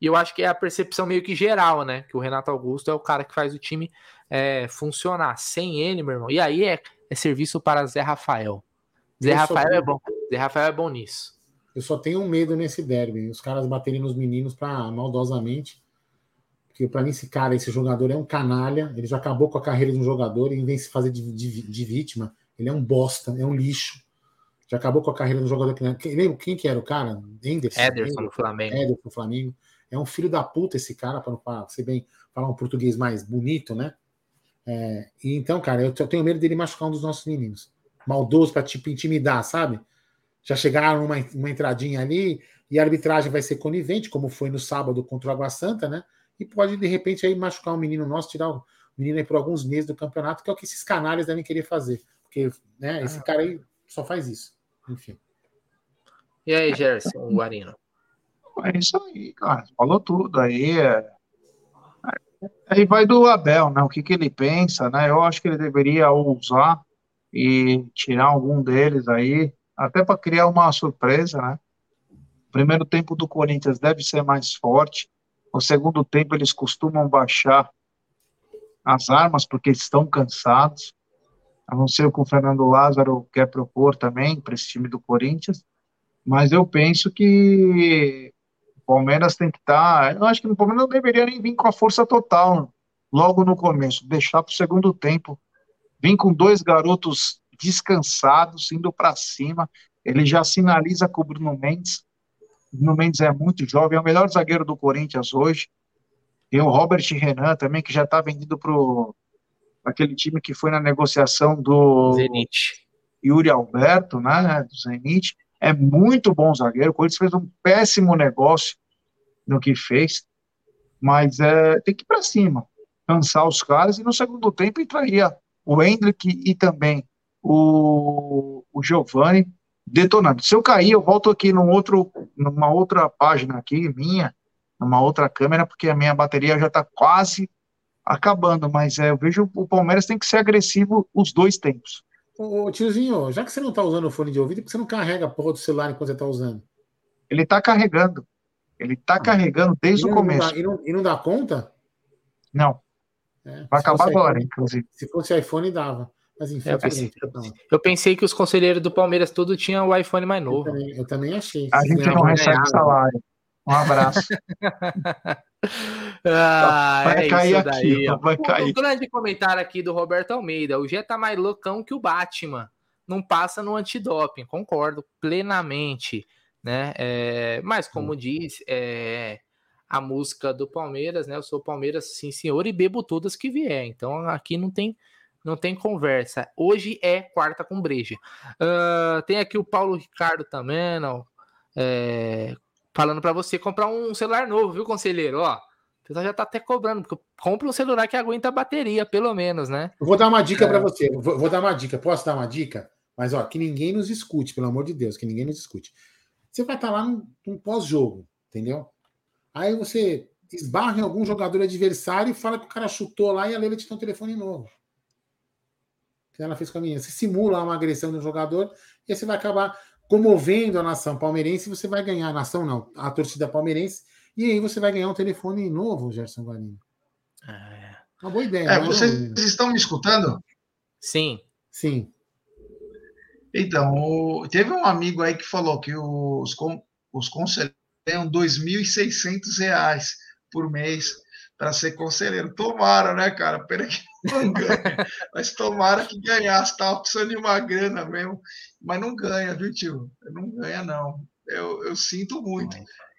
eu acho que é a percepção meio que geral, né? Que o Renato Augusto é o cara que faz o time é, funcionar. Sem ele, meu irmão. E aí é, é serviço para Zé Rafael. Zé eu Rafael é bom. Zé Rafael é bom nisso. Eu só tenho medo nesse derby. Os caras baterem nos meninos para maldosamente. Porque para mim, esse cara, esse jogador é um canalha. Ele já acabou com a carreira de um jogador. E em vez de se fazer de, de, de vítima, ele é um bosta, é um lixo. Já acabou com a carreira do jogador. Que, lembra quem que era o cara? Anderson. Ederson do Flamengo. Ederson do Flamengo. É um filho da puta esse cara, para ser bem falar um português mais bonito, né? É, e então, cara, eu, eu tenho medo dele machucar um dos nossos meninos. Maldoso para tipo intimidar, sabe? Já chegaram uma, uma entradinha ali e a arbitragem vai ser conivente, como foi no sábado contra o Água Santa, né? E pode, de repente, aí machucar um menino nosso, tirar o menino aí por alguns meses do campeonato, que é o que esses canalhas devem querer fazer. Porque né, esse ah. cara aí só faz isso. Enfim. E aí, Gerson, Guarino? É isso aí, cara. Falou tudo. Aí é... Aí vai do Abel, né? O que, que ele pensa, né? Eu acho que ele deveria usar e tirar algum deles aí, até para criar uma surpresa, né? O primeiro tempo do Corinthians deve ser mais forte. No segundo tempo eles costumam baixar as armas porque estão cansados. A não ser o que o Fernando Lázaro quer propor também para esse time do Corinthians. Mas eu penso que o Palmeiras tem que estar. Tá, eu acho que o Palmeiras não deveria nem vir com a força total logo no começo, deixar para o segundo tempo. Vim com dois garotos descansados, indo para cima. Ele já sinaliza com o Bruno Mendes. O Bruno Mendes é muito jovem, é o melhor zagueiro do Corinthians hoje. Tem o Robert Renan também, que já está vendido para aquele time que foi na negociação do Zenit. Yuri Alberto, né, do Zenit. É muito bom zagueiro. O Corinthians fez um péssimo negócio no que fez, mas é, tem que ir para cima, cansar os caras. E no segundo tempo entraria o Hendrick e também o, o Giovanni detonando. Se eu cair, eu volto aqui num outro, numa outra página aqui, minha, numa outra câmera, porque a minha bateria já está quase acabando, mas é, eu vejo o Palmeiras tem que ser agressivo os dois tempos. Ô, tiozinho, já que você não está usando o fone de ouvido, por que você não carrega a porra do celular enquanto você está usando? Ele está carregando. Ele está ah, carregando desde o começo. Dá, e, não, e, não, dá conta? Não. É, Vai acabar agora, inclusive. Se fosse iPhone, dava. Mas enfim, eu pensei, eu pensei, que os conselheiros do Palmeiras tudo tinham o iPhone mais novo. Eu também, eu também achei. A gente não recebe salário. Um abraço. ah, vai é cair aqui, vai cair. Um grande comentário aqui do Roberto Almeida. O G tá mais loucão que o Batman. Não passa no antidoping. Concordo plenamente. Né? É, mas, como hum. diz é, a música do Palmeiras, né? Eu sou Palmeiras, sim, senhor, e bebo todas que vier. Então aqui não tem. Não tem conversa. Hoje é quarta com breja. Uh, tem aqui o Paulo Ricardo também, não. É, falando para você comprar um celular novo, viu, conselheiro? Ó, o pessoal já tá até cobrando, porque compra um celular que aguenta a bateria, pelo menos, né? Eu vou dar uma dica é. para você. Vou, vou, dar uma dica. Posso dar uma dica? Mas, ó, que ninguém nos escute, pelo amor de Deus, que ninguém nos escute. Você vai estar tá lá num, num pós-jogo, entendeu? Aí você esbarra em algum jogador adversário e fala que o cara chutou lá e a Leila te dá um telefone novo. Que ela fez com a menina. Você simula uma agressão do jogador e você vai acabar comovendo a nação palmeirense, você vai ganhar, a nação não, a torcida palmeirense, e aí você vai ganhar um telefone novo, Gerson Guarino. É. Uma boa ideia. É, vocês estão me escutando? Sim. Sim. Então, o, teve um amigo aí que falou que os, os conselheiros ganham R$ 2.600 por mês para ser conselheiro. Tomara, né, cara? Pena que não ganha. Mas tomara que ganhasse. Tava precisando de uma grana mesmo. Mas não ganha, viu, tio? Não ganha, não. Eu, eu sinto muito.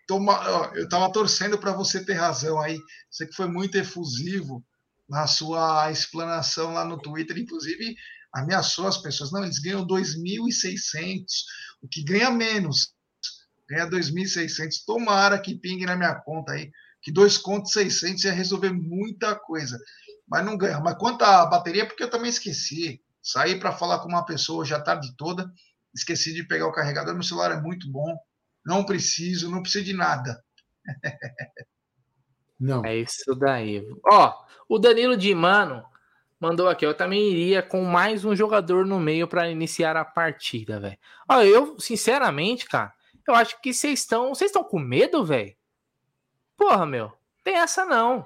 Toma, ó, eu tava torcendo para você ter razão aí. Você que foi muito efusivo na sua explanação lá no Twitter. Inclusive, ameaçou as pessoas. Não, eles ganham 2.600. O que ganha menos. Ganha 2.600. Tomara que pingue na minha conta aí que dois contos 600 ia resolver muita coisa, mas não ganha. Mas quanto à bateria, porque eu também esqueci. Saí para falar com uma pessoa já a tarde toda, esqueci de pegar o carregador. Meu celular é muito bom, não preciso, não preciso de nada. não. É isso daí. Ó, o Danilo de Mano mandou aqui. Eu também iria com mais um jogador no meio para iniciar a partida, velho. Ó, eu, sinceramente, cara, eu acho que vocês estão. Vocês estão com medo, velho? Porra, meu, tem essa não.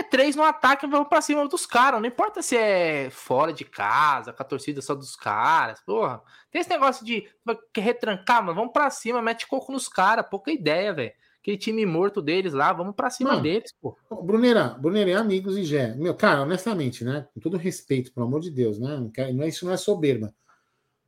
É três no ataque, vamos pra cima dos caras. Não importa se é fora de casa, com a torcida só dos caras. Porra, tem esse negócio de quer retrancar, mas vamos pra cima, mete coco nos caras. Pouca ideia, velho. Aquele time morto deles lá, vamos pra cima Mano, deles, pô. Bruneira, Bruneira é amigos e Gé. Meu, cara, honestamente, né? Com todo respeito, pelo amor de Deus, né? Não é, isso não é soberba.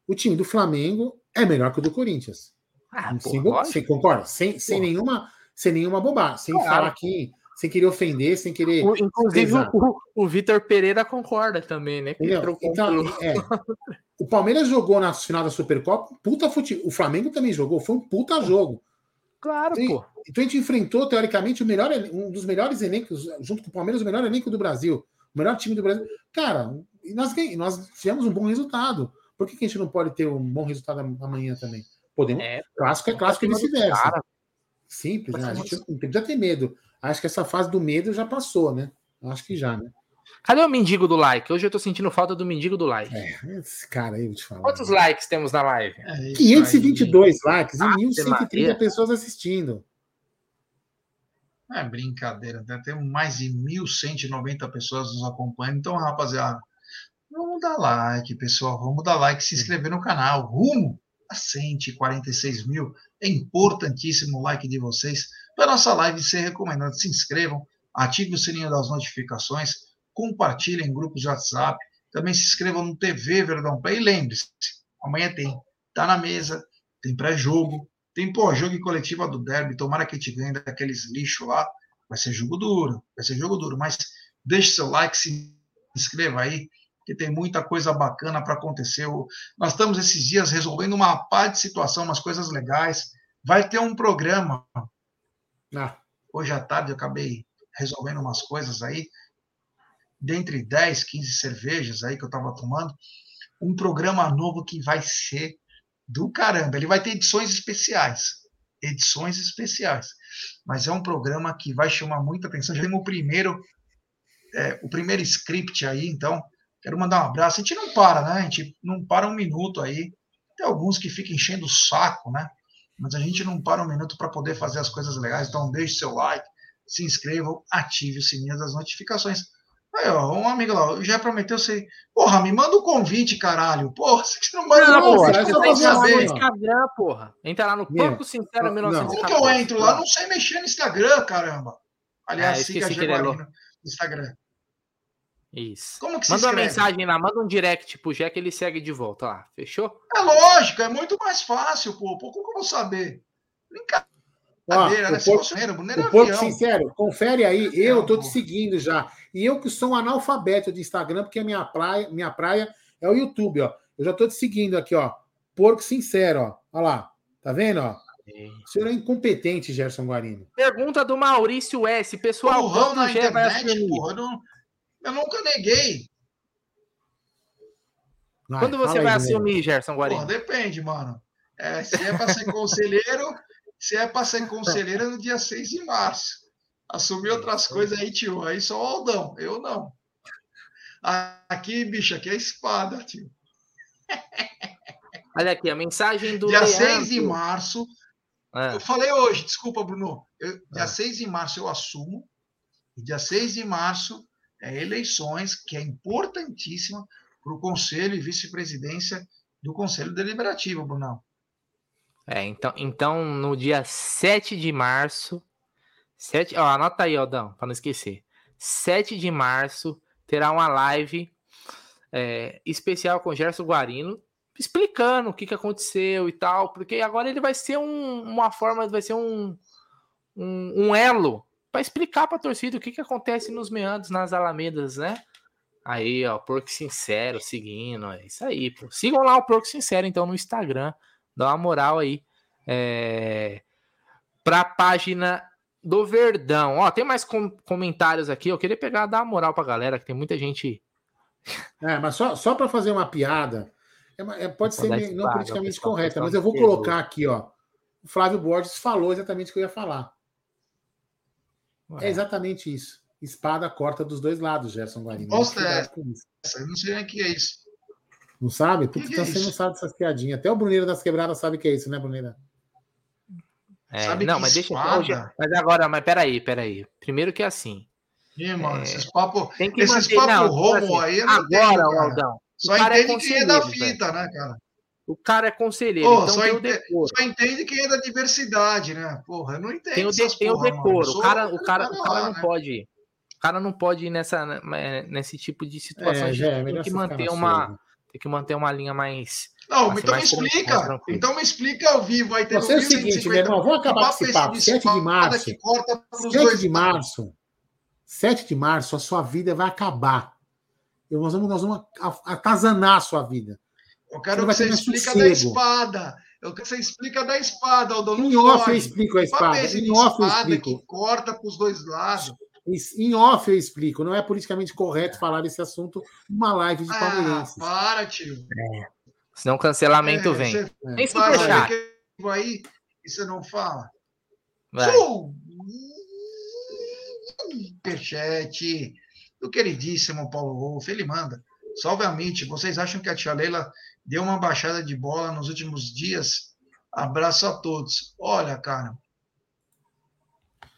O time do Flamengo é melhor que o do Corinthians. Ah, você concorda? Sem, sem nenhuma sem nenhuma bobagem, sem claro. falar aqui, sem querer ofender, sem querer. O, inclusive, o, o Vitor Pereira concorda também, né? Então, é, o Palmeiras jogou na final da Supercopa, puta fute... O Flamengo também jogou, foi um puta jogo. Claro, E- pô. Então a gente enfrentou, teoricamente, o melhor, um dos melhores elencos, junto com o Palmeiras, o melhor elenco do Brasil, o melhor time do Brasil. Cara, nós, nós tivemos um bom resultado. Por que, que a gente não pode ter um bom resultado amanhã também? Podemos. É, Clássico é clássico e vice-versa. Simples, né? A gente não precisa ter medo. Acho que essa fase do medo já passou, né? Acho que já, né? Cadê o mendigo do like? Hoje eu tô sentindo falta do mendigo do like. É, esse cara aí, eu vou te falar. Quantos likes temos na live? É isso 522 likes e Ave 1.130 Maria. pessoas assistindo. aí. É brincadeira, né? Tem mais de 1.190 pessoas nos acompanhando. Então, rapaziada, vamos dar like, pessoal. Vamos dar like, se inscrever no canal. Rumo a 146 mil. É importantíssimo o like de vocês para nossa live ser recomendada. Se inscrevam, ative o sininho das notificações, compartilhem em grupos de WhatsApp. Também se inscrevam no TV Verdão Play. E lembre-se, amanhã tem. Tá na mesa, tem pré-jogo, tem pô, jogo em coletiva do Derby. Tomara que a gente ganhe daqueles lixo lá. Vai ser jogo duro, vai ser jogo duro. Mas deixe seu like, se inscreva aí, que tem muita coisa bacana para acontecer. Nós estamos esses dias resolvendo uma pá de situação, umas coisas legais. Vai ter um programa Ah, hoje à tarde eu acabei resolvendo umas coisas aí, dentre 10, 15 cervejas aí que eu estava tomando, um programa novo que vai ser do caramba. Ele vai ter edições especiais. Edições especiais. Mas é um programa que vai chamar muita atenção. Já temos o primeiro, é, o primeiro script aí, então. Quero mandar um abraço. A gente não para, né? A gente não para um minuto aí. Tem alguns que ficam enchendo o saco, né? Mas a gente não para um minuto para poder fazer as coisas legais. Então, deixe seu like, se inscrevam, ative o sininho das notificações. Aí, ó, um amigo lá, já prometeu você. Porra, me manda um convite, caralho. Porra, você não manda Não, um porra, convite, eu só lá saber. no. Instagram, porra. Entra lá no Porco Sincero não. 1914. Como que eu entro lá? Não sei mexer no Instagram, caramba. Aliás, É, eu siga a ele é no Instagram. Isso. Como que se Manda uma mensagem lá, manda um direct pro Jack, ele segue de volta lá. Fechou? É lógico, é muito mais fácil, pô. Pô, como que eu vou saber? Brincadeira, né? o Se Porco- fosse Bruneiro, Bruneiro é O Porco avião. Sincero, confere aí, eu tô te seguindo já. E eu que sou um analfabeto de Instagram, porque a minha praia, minha praia é o YouTube, ó. Eu já tô te seguindo aqui, ó. Porco Sincero, ó. Olha lá. Tá vendo, ó? O senhor é incompetente, Gerson Guarino. Pergunta do Maurício S. Pessoal, quando na o Gé vai internet, assumir? porra. Não- eu nunca neguei. Vai, Quando você vai aí, assumir, Gerson Porra, Guarino? depende, mano. É, se é para ser conselheiro, se é para ser conselheiro é no dia 6 de março. Assumir outras coisas aí, tio. Aí só o Aldão, eu não. Aqui, bicho, aqui é espada, tio. Olha aqui, a mensagem do Dia Leandro. 6 de março. Ah, Eu falei hoje, desculpa, Bruno. Eu, dia Ah. 6 de março eu assumo. E dia 6 de março é eleições, que é importantíssima para o Conselho e Vice-Presidência do Conselho Deliberativo, Brunão. É, então, então no dia 7 de março. 7, ó, anota aí, Aldão, para não esquecer. 7 de março terá uma live é, especial com Gerson Guarino, explicando o que, que aconteceu e tal, porque agora ele vai ser um- uma forma, vai ser um, um, um elo para explicar para a torcida o que, que acontece nos meandros, nas alamedas, né? Aí, ó, Porco Sincero seguindo, é isso aí, pô. Sigam lá o Porco Sincero, então, no Instagram. Dá uma moral aí. É... Pra página do Verdão. Ó, tem mais com- comentários aqui. Eu queria pegar, dar uma moral pra galera, que tem muita gente. É, mas só, só para fazer uma piada, é é- pode ser não paga, politicamente correta, mas eu vou colocar aqui, ó. O Flávio Borges falou exatamente o que eu ia falar. É exatamente isso. Espada corta dos dois lados, Gerson Guarino. Nossa. Eu não sei nem o que é isso. Não sabe? Porque Que então é você não sabe dessas piadinhas. Até o Bruneiro das Quebradas sabe o que é isso, né, Bruneira? É, Sabe não, que mas deixa. espada? Hoje, mas agora, mas peraí, peraí. Primeiro que é assim. Ih, mano, É. esses papos. Tem que Esses manter. papo não, homo assim, aí eu Agora. Aldão. Só é entende quem é da fita, né, cara? O cara é conselheiro, Pô, então só, tem o decoro. só entende quem é da diversidade, né? Porra, eu não entendo. Tem o, de- essas tem o porra, mano. decoro. Eu O sou cara, o cara, o cara lá, não né? pode. O cara não pode ir nessa, né, nesse tipo de situação. É, é tem que manter uma, sua, né? tem que manter uma linha mais. Não, Assim, então me explica. Então me explica ao vivo. Aí tem Você é o seguinte, meu irmão, vamos acabar com esse papo. 7 de março. Que corta pros 7 dois de março. 7 de março, a sua vida vai acabar. Eu- Nós vamos, nós vamos atazanar a sua vida. Eu quero que você mais explica da sossego. espada. Eu quero que você explica da espada, Aldão. Em off eu explico a espada. Em off eu explico. que corta para os dois lados. Em off eu explico. Não é politicamente correto falar desse assunto numa live de ah, palmeirenses. para, tio. É. Senão cancelamento é, vem. Você Nem superchat. Aí e você não fala. Superchat do queridíssimo Paulo Wolff. Ele manda. Salve a mente. Vocês acham que a tia Leila deu uma baixada de bola nos últimos dias. Abraço a todos. Olha, cara,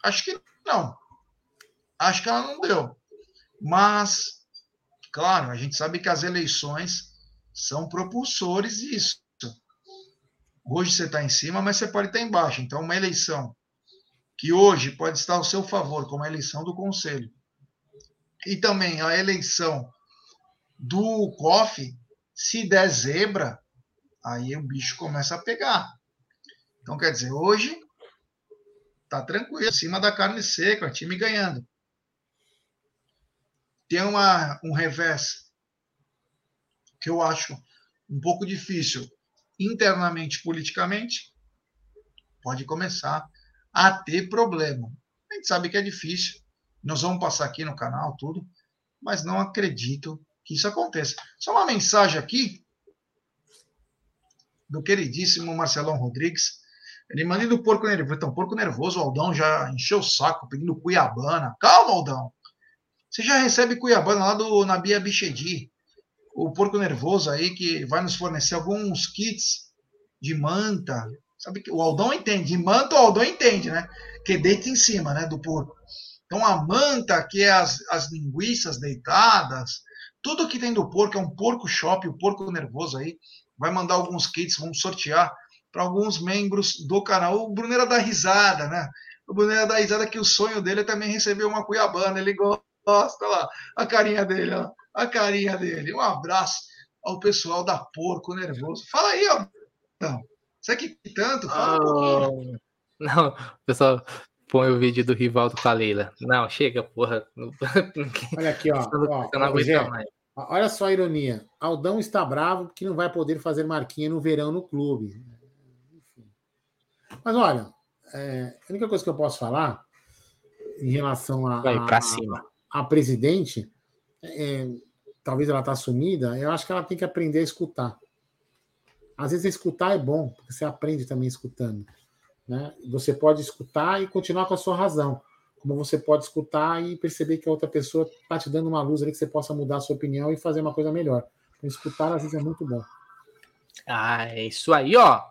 acho que não. Acho que ela não deu. Mas, claro, a gente sabe que as eleições são propulsores disso. Hoje você está em cima, mas você pode estar embaixo. Então, uma eleição que hoje pode estar ao seu favor, como a eleição do Conselho, e também a eleição do COF, se der zebra, aí o bicho começa a pegar. Então, quer dizer, hoje tá tranquilo, cima da carne seca, time ganhando. Tem uma, um revés que eu acho um pouco difícil internamente, politicamente, pode começar a ter problema. A gente sabe que é difícil, nós vamos passar aqui no canal tudo, mas não acredito que isso aconteça. Só uma mensagem aqui do queridíssimo Marcelão Rodrigues. Ele manda do porco nervoso. Então, porco nervoso, o Aldão já encheu o saco pedindo Cuiabana. Calma, Aldão. Você já recebe Cuiabana lá do Nabia Bichedi. O porco nervoso aí que vai nos fornecer alguns kits de manta. Sabe que o Aldão entende. De manta o Aldão entende, né? Que deita em cima, né, do porco. Então a manta, que é as, as linguiças deitadas, tudo que tem do porco, é um porco shop, o porco nervoso aí, vai mandar alguns kits, vamos sortear para alguns membros do canal. O Brunera dá risada, né? O Brunera dá risada que o sonho dele é também receber uma cuiabana, ele gosta lá, a carinha dele, ó, a carinha dele. Um abraço ao pessoal da Porco Nervoso. Fala aí, ó. Então, você que tanto, fala oh, um Não, pessoal, põe o vídeo do Rivaldo com a Leila. Não, chega, porra. Olha aqui, ó. ó. Olha só a ironia. Aldão está bravo porque não vai poder fazer marquinha no verão no clube. Enfim. Mas olha, é, a única coisa que eu posso falar em relação a, vai para cima. A, a presidente, é, talvez ela está sumida, eu acho que ela tem que aprender a escutar. Às vezes escutar é bom, porque você aprende também escutando. Né? Você pode escutar e continuar com a sua razão como você pode escutar e perceber que a outra pessoa está te dando uma luz ali que você possa mudar a sua opinião e fazer uma coisa melhor. Então, escutar às vezes é muito bom. Ah, é isso aí, ó.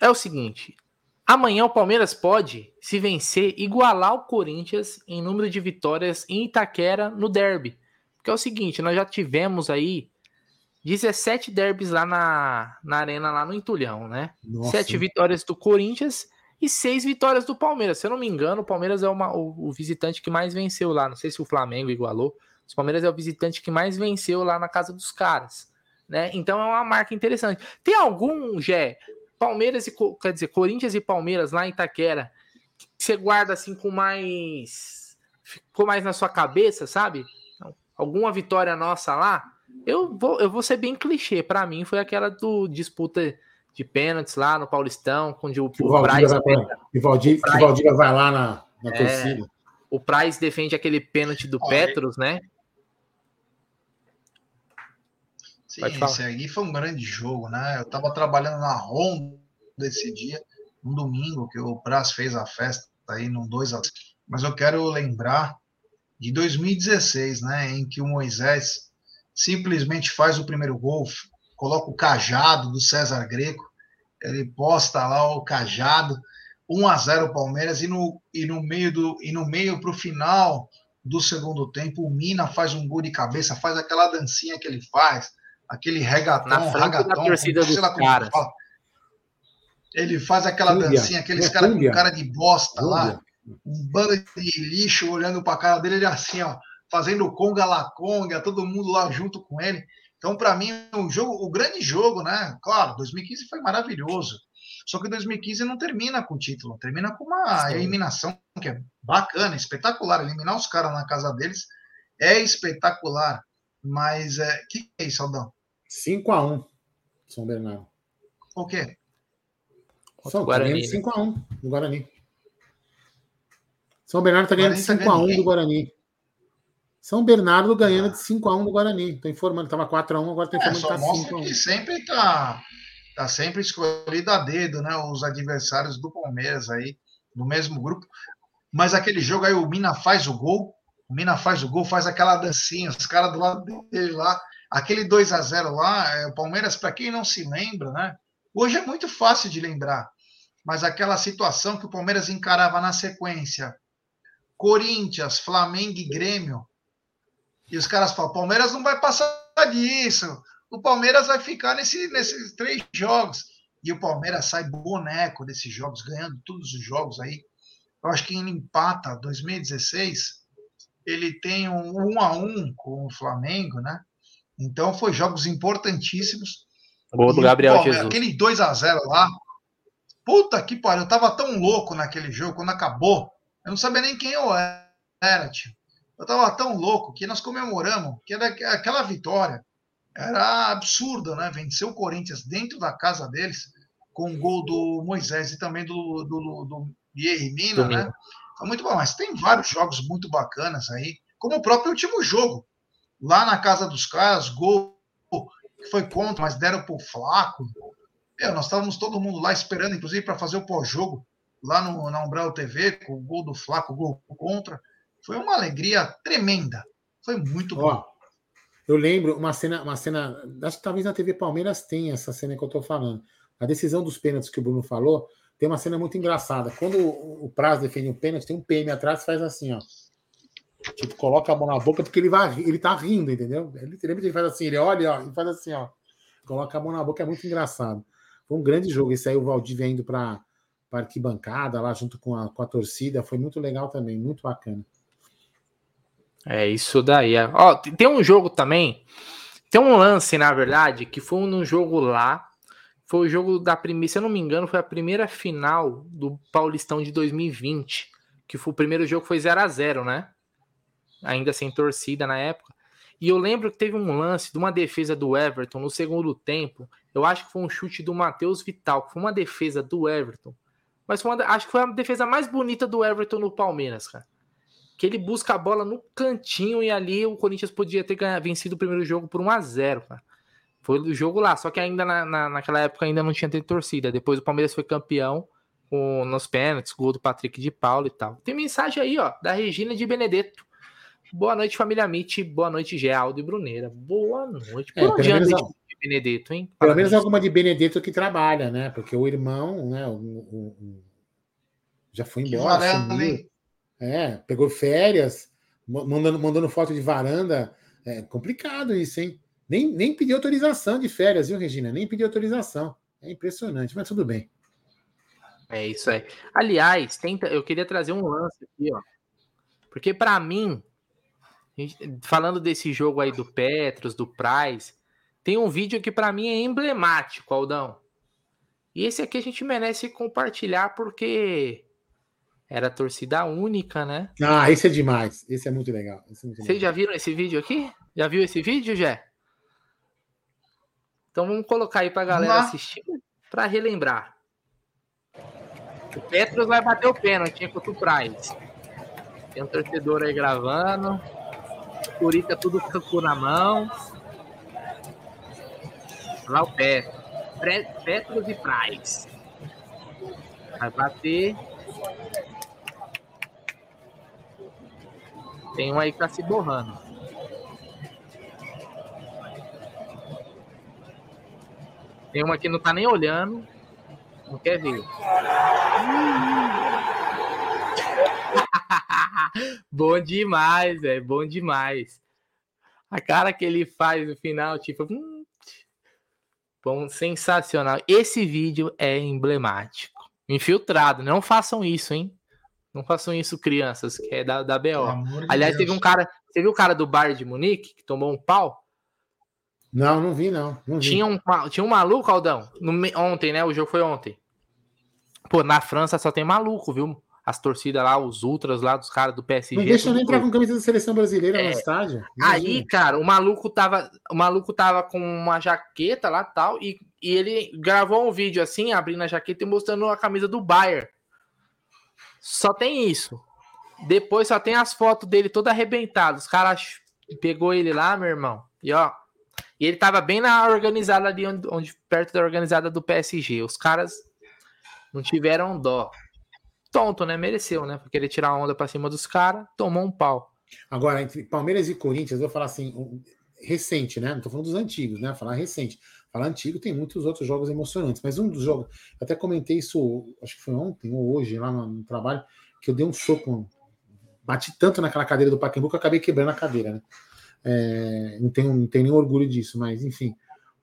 É o seguinte: amanhã o Palmeiras pode, se vencer, igualar o Corinthians em número de vitórias em Itaquera no derby. Porque é o seguinte, nós já tivemos aí 17 derbys lá na, na arena, lá no Entulhão, né? Nossa. Sete vitórias do Corinthians e seis vitórias do Palmeiras. Se eu não me engano, o Palmeiras é uma, o, o, visitante que mais venceu lá. Não sei se o Flamengo igualou. O Palmeiras é o visitante que mais venceu lá na casa dos caras. Né? Então é uma marca interessante. Tem algum, Gé, Palmeiras e quer dizer, Corinthians e Palmeiras lá em Itaquera, que você guarda assim com mais. ficou mais na sua cabeça, sabe? Alguma vitória nossa lá? Eu vou, eu vou ser bem clichê. Para mim, foi aquela do disputa de pênaltis lá no Paulistão, onde o, o, o Valdívia, vai, Valdívia vai lá na, na é, torcida. O Price defende aquele pênalti do Petros, né? Sim, esse aí foi um grande jogo, né? Eu tava trabalhando na Honda esse dia, um domingo, que o Praz fez a festa aí num 2 a Mas eu quero lembrar de 2016, né? Em que o Moisés simplesmente faz o primeiro gol, coloca o cajado do César Greco, ele posta lá o cajado, 1 a 0 Palmeiras e no, e no meio do e no meio para o final do segundo tempo o Mina faz um gol de cabeça, faz aquela dancinha que ele faz, aquele regatão, regatão, torcida dos caras. Ele faz aquela dancinha, aqueles é caras com cara de bosta lá, um bando de lixo olhando para a cara dele, ele assim, ó, fazendo conga la conga, todo mundo lá junto com ele. Então, para mim, o jogo, o grande jogo, né? Claro, 2015 foi maravilhoso. Só que 2015 não termina com título, termina com uma Sim. eliminação que é bacana, espetacular. Eliminar os caras na casa deles é espetacular. Mas é. que é isso, Aldão? 5x1, São Bernardo. O quê? São Guarani. 5x1 do Guarani. São Bernardo tá ganhando de 5x1 tá do Guarani. São Bernardo ganhando de 5x1 do Guarani. Tô informando, tava 4x1, agora tô é, informando é, que tá 5x1. que sempre tá, tá sempre escolhido a dedo, né? Os adversários do Palmeiras aí, no mesmo grupo. Mas aquele jogo aí, o Mina faz o gol. O Mina faz o gol, faz aquela dancinha, os caras do lado dele lá. Aquele 2 a 0 lá, é, o Palmeiras, para quem não se lembra, né? Hoje é muito fácil de lembrar, mas aquela situação que o Palmeiras encarava na sequência, Corinthians, Flamengo e Grêmio, e os caras falam: Palmeiras não vai passar disso, o Palmeiras vai ficar nesse, nesses três jogos. E o Palmeiras sai boneco desses jogos, ganhando todos os jogos aí. Eu acho que ele empata 2016, ele tem um 1 a 1 com o Flamengo, né? Então foi jogos importantíssimos. Gol do Gabriel Jesus. Aquele 2 a 0 lá. Puta que pariu, eu tava tão louco naquele jogo quando acabou. Eu não sabia nem quem eu era, tio. Eu tava tão louco que nós comemoramos, que era aquela vitória era absurda, né? Vencer o Corinthians dentro da casa deles com o gol do Moisés e também do, do, do né? Foi muito bom, mas tem vários jogos muito bacanas aí, como o próprio último jogo, lá na casa dos caras, gol que foi contra, mas deram pro Flaco. Meu, nós estávamos todo mundo lá esperando, inclusive, para fazer o pós-jogo lá no, na Umbral TV, com o gol do Flaco, gol contra. Foi uma alegria tremenda. Foi muito bom. eu lembro uma cena, uma cena, acho que talvez na TV Palmeiras tenha essa cena que eu estou falando. A decisão dos pênaltis que o Bruno falou, tem uma cena muito engraçada. Quando o, o Praz defende um pênalti, tem um PM atrás que faz assim, ó. Tipo, coloca a mão na boca porque ele vai, ele tá rindo, entendeu? Ele, ele faz assim, ele olha, ó, e faz assim, ó. Coloca a mão na boca, é muito engraçado. Foi um grande jogo. Esse aí o Valdívia indo para a arquibancada lá junto com a, com a torcida. Foi muito legal também, muito bacana. É isso daí. Ó, tem um jogo também. Tem um lance, na verdade, que foi num jogo lá. Foi o jogo da primeira, se eu não me engano, foi a primeira final do Paulistão de 2020. Que foi o primeiro jogo foi 0 a 0 né? ainda sem torcida na época. E eu lembro que teve um lance de uma defesa do Everton no segundo tempo. Eu acho que foi um chute do Matheus Vital, que foi uma defesa do Everton. Mas uma, acho que foi a defesa mais bonita do Everton no Palmeiras, cara. Que ele busca a bola no cantinho e ali o Corinthians podia ter ganhado, vencido o primeiro jogo por 1 a 0 cara. Foi o jogo lá, só que ainda na, na, naquela época ainda não tinha tido torcida. Depois o Palmeiras foi campeão com, nos pênaltis, gol do Patrick de Paulo e tal. Tem mensagem aí, ó, da Regina de Benedetto. Boa noite, família Mitch. Boa noite, Geraldo e Bruneira. Boa noite. Por é, onde anda de Benedetto, hein? Pelo menos alguma de Benedetto que trabalha, né? Porque o irmão, né? O, o, o já foi embora. É, pegou férias, mandando, mandando foto de varanda. É complicado isso, hein? Nem, nem pediu autorização de férias, viu, Regina? Nem pediu autorização. É impressionante, mas tudo bem. É isso aí. Aliás, tenta, eu queria trazer um lance aqui, ó. Porque para mim, falando desse jogo aí do Petros, do Price, tem um vídeo que para mim é emblemático, Aldão. E esse aqui a gente merece compartilhar porque era torcida única, né? Ah, esse é demais. Esse é muito legal. É muito Vocês já viram esse vídeo aqui? Já viu esse vídeo, Jé? Então vamos colocar aí pra galera assistir para relembrar. O Petros vai bater o pênalti contra o Price. Tem um torcedor aí gravando. Curica tudo com na mão. Lá o Petros. Petros e Price. Vai bater. Tem um aí que tá se borrando. Tem uma que não tá nem olhando. Não quer ver. bom demais, é bom demais. A cara que ele faz no final, tipo, hum, bom, sensacional. Esse vídeo é emblemático. Infiltrado, não façam isso, hein? Não façam isso, crianças, que é da, da BO. Aliás, teve um cara. Você viu o cara do bar de Munique que tomou um pau? Não, não vi, não. não vi. Tinha, um, tinha um maluco, Aldão, no, ontem, né? O jogo foi ontem. Pô, na França só tem maluco, viu? as torcidas lá, os ultras lá dos caras do PSG. Não deixa nem entrar com camisa da seleção brasileira é. no estádio. Imagina. Aí, cara, o maluco tava, o maluco tava com uma jaqueta lá tal e, e ele gravou um vídeo assim, abrindo a jaqueta e mostrando a camisa do Bayern. Só tem isso. Depois só tem as fotos dele todo arrebentado. Os caras pegou ele lá, meu irmão. E ó, e ele tava bem na organizada ali, onde, onde perto da organizada do PSG. Os caras não tiveram dó. Tonto, né? Mereceu, né? Porque ele tirar onda pra cima dos caras, tomou um pau. Agora, entre Palmeiras e Corinthians, eu vou falar assim, recente, né? Não tô falando dos antigos, né? Falar recente. Falar antigo tem muitos outros jogos emocionantes, mas um dos jogos, até comentei isso, acho que foi ontem ou hoje, lá no, no trabalho, que eu dei um soco, bati tanto naquela cadeira do Pacaembu que eu acabei quebrando a cadeira, né? É, não, tenho, não tenho nenhum orgulho disso, mas enfim.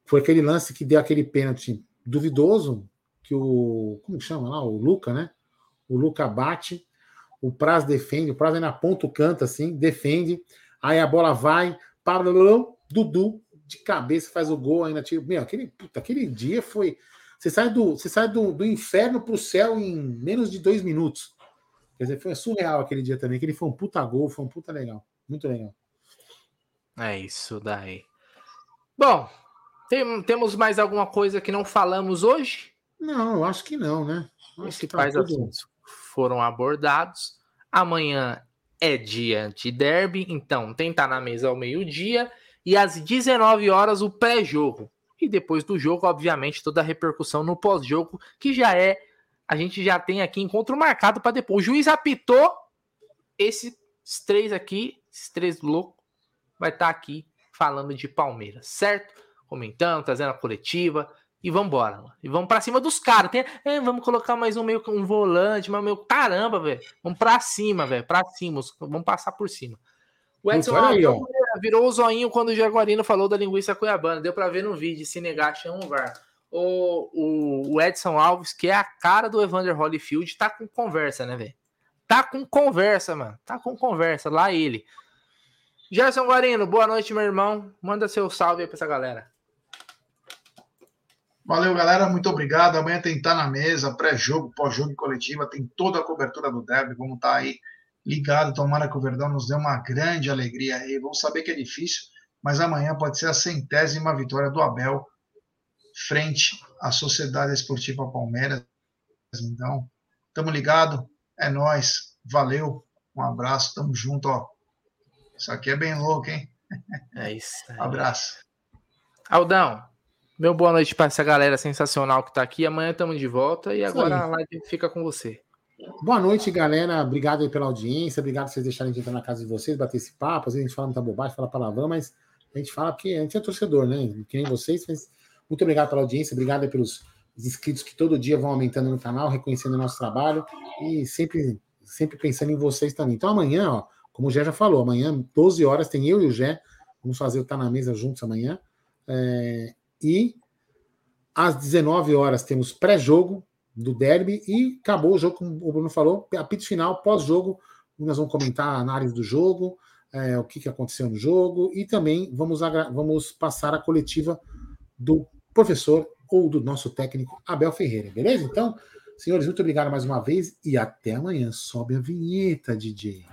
Foi aquele lance que deu aquele pênalti duvidoso, que o. Como chama lá? O Luca, né? O Luca bate, o Praz defende, o Praz na ponta o canto assim, defende, aí a bola vai, para Dudu de cabeça faz o gol ainda. Tipo, meu, aquele, puta, aquele dia foi. Você sai do, você sai do, do inferno para o céu em menos de dois minutos. Quer dizer, foi surreal aquele dia também. Aquele foi um puta gol, foi um puta legal. Muito legal. É isso daí. Bom, tem, temos mais alguma coisa que não falamos hoje? Não, eu acho que não, né? Os principais tá assuntos foram abordados. Amanhã é dia de derby, então tem tá na mesa ao meio-dia e às 19 horas o pré-jogo. E depois do jogo, obviamente, toda a repercussão no pós-jogo, que já é. A gente já tem aqui encontro marcado para depois. O juiz apitou esses três aqui, esses três loucos vai estar tá aqui falando de Palmeiras, certo? Comentando, trazendo a coletiva. E vamos embora, E vamos para cima dos caras. Tem, é, vamos colocar mais um meio um volante, mas meu caramba, velho. Vamos para cima, velho. Para cima, vamos passar por cima. O Edson aí, ó. Virou o zoinho quando o Jaguarino falou da linguiça cuiabana. Deu para ver no vídeo, se negar, chama um VAR. O, o, o, Edson Alves, que é a cara do Evander Holyfield, tá com conversa, né, velho? Tá com conversa, mano. Tá com conversa. Lá ele. Gerson Guarino, boa noite, meu irmão. Manda seu salve aí pra essa galera. Valeu, galera. Muito obrigado. Amanhã tem Tá na Mesa, pré-jogo, pós-jogo e coletiva. Tem toda a cobertura do derby. Vamos estar tá aí ligado. Tomara que o Verdão nos dê uma grande alegria aí. Vamos saber que é difícil, mas amanhã pode ser a centésima vitória do Abel frente à Sociedade Esportiva Palmeiras. Então, estamos ligados. É nós. Valeu. Um abraço. Tamo junto, ó. Isso aqui é bem louco, hein? É isso. Aí. Abraço. Aldão, meu boa noite para essa galera sensacional que está aqui. Amanhã estamos de volta e agora a live fica com você. Boa noite, galera. Obrigado aí pela audiência. Obrigado por vocês deixarem de entrar na casa de vocês, bater esse papo. Às vezes a gente fala muita bobagem, fala palavrão, mas a gente fala porque a gente é torcedor, né? Que nem vocês. Mas muito obrigado pela audiência. Obrigado pelos inscritos que todo dia vão aumentando no canal, reconhecendo o nosso trabalho e sempre, sempre pensando em vocês também. Então amanhã, ó, como o Gé já falou, amanhã, 12 horas, tem eu e o Gé. Vamos fazer o Tá na Mesa juntos amanhã. É, e às 19 horas temos pré-jogo do derby e acabou o jogo, como o Bruno falou, apito final, pós-jogo. Nós vamos comentar a análise do jogo, é, o que, que aconteceu no jogo e também vamos, vamos passar a coletiva do professor ou do nosso técnico Abel Ferreira, beleza? Então, senhores, muito obrigado mais uma vez e até amanhã. Sobe a vinheta, DJ.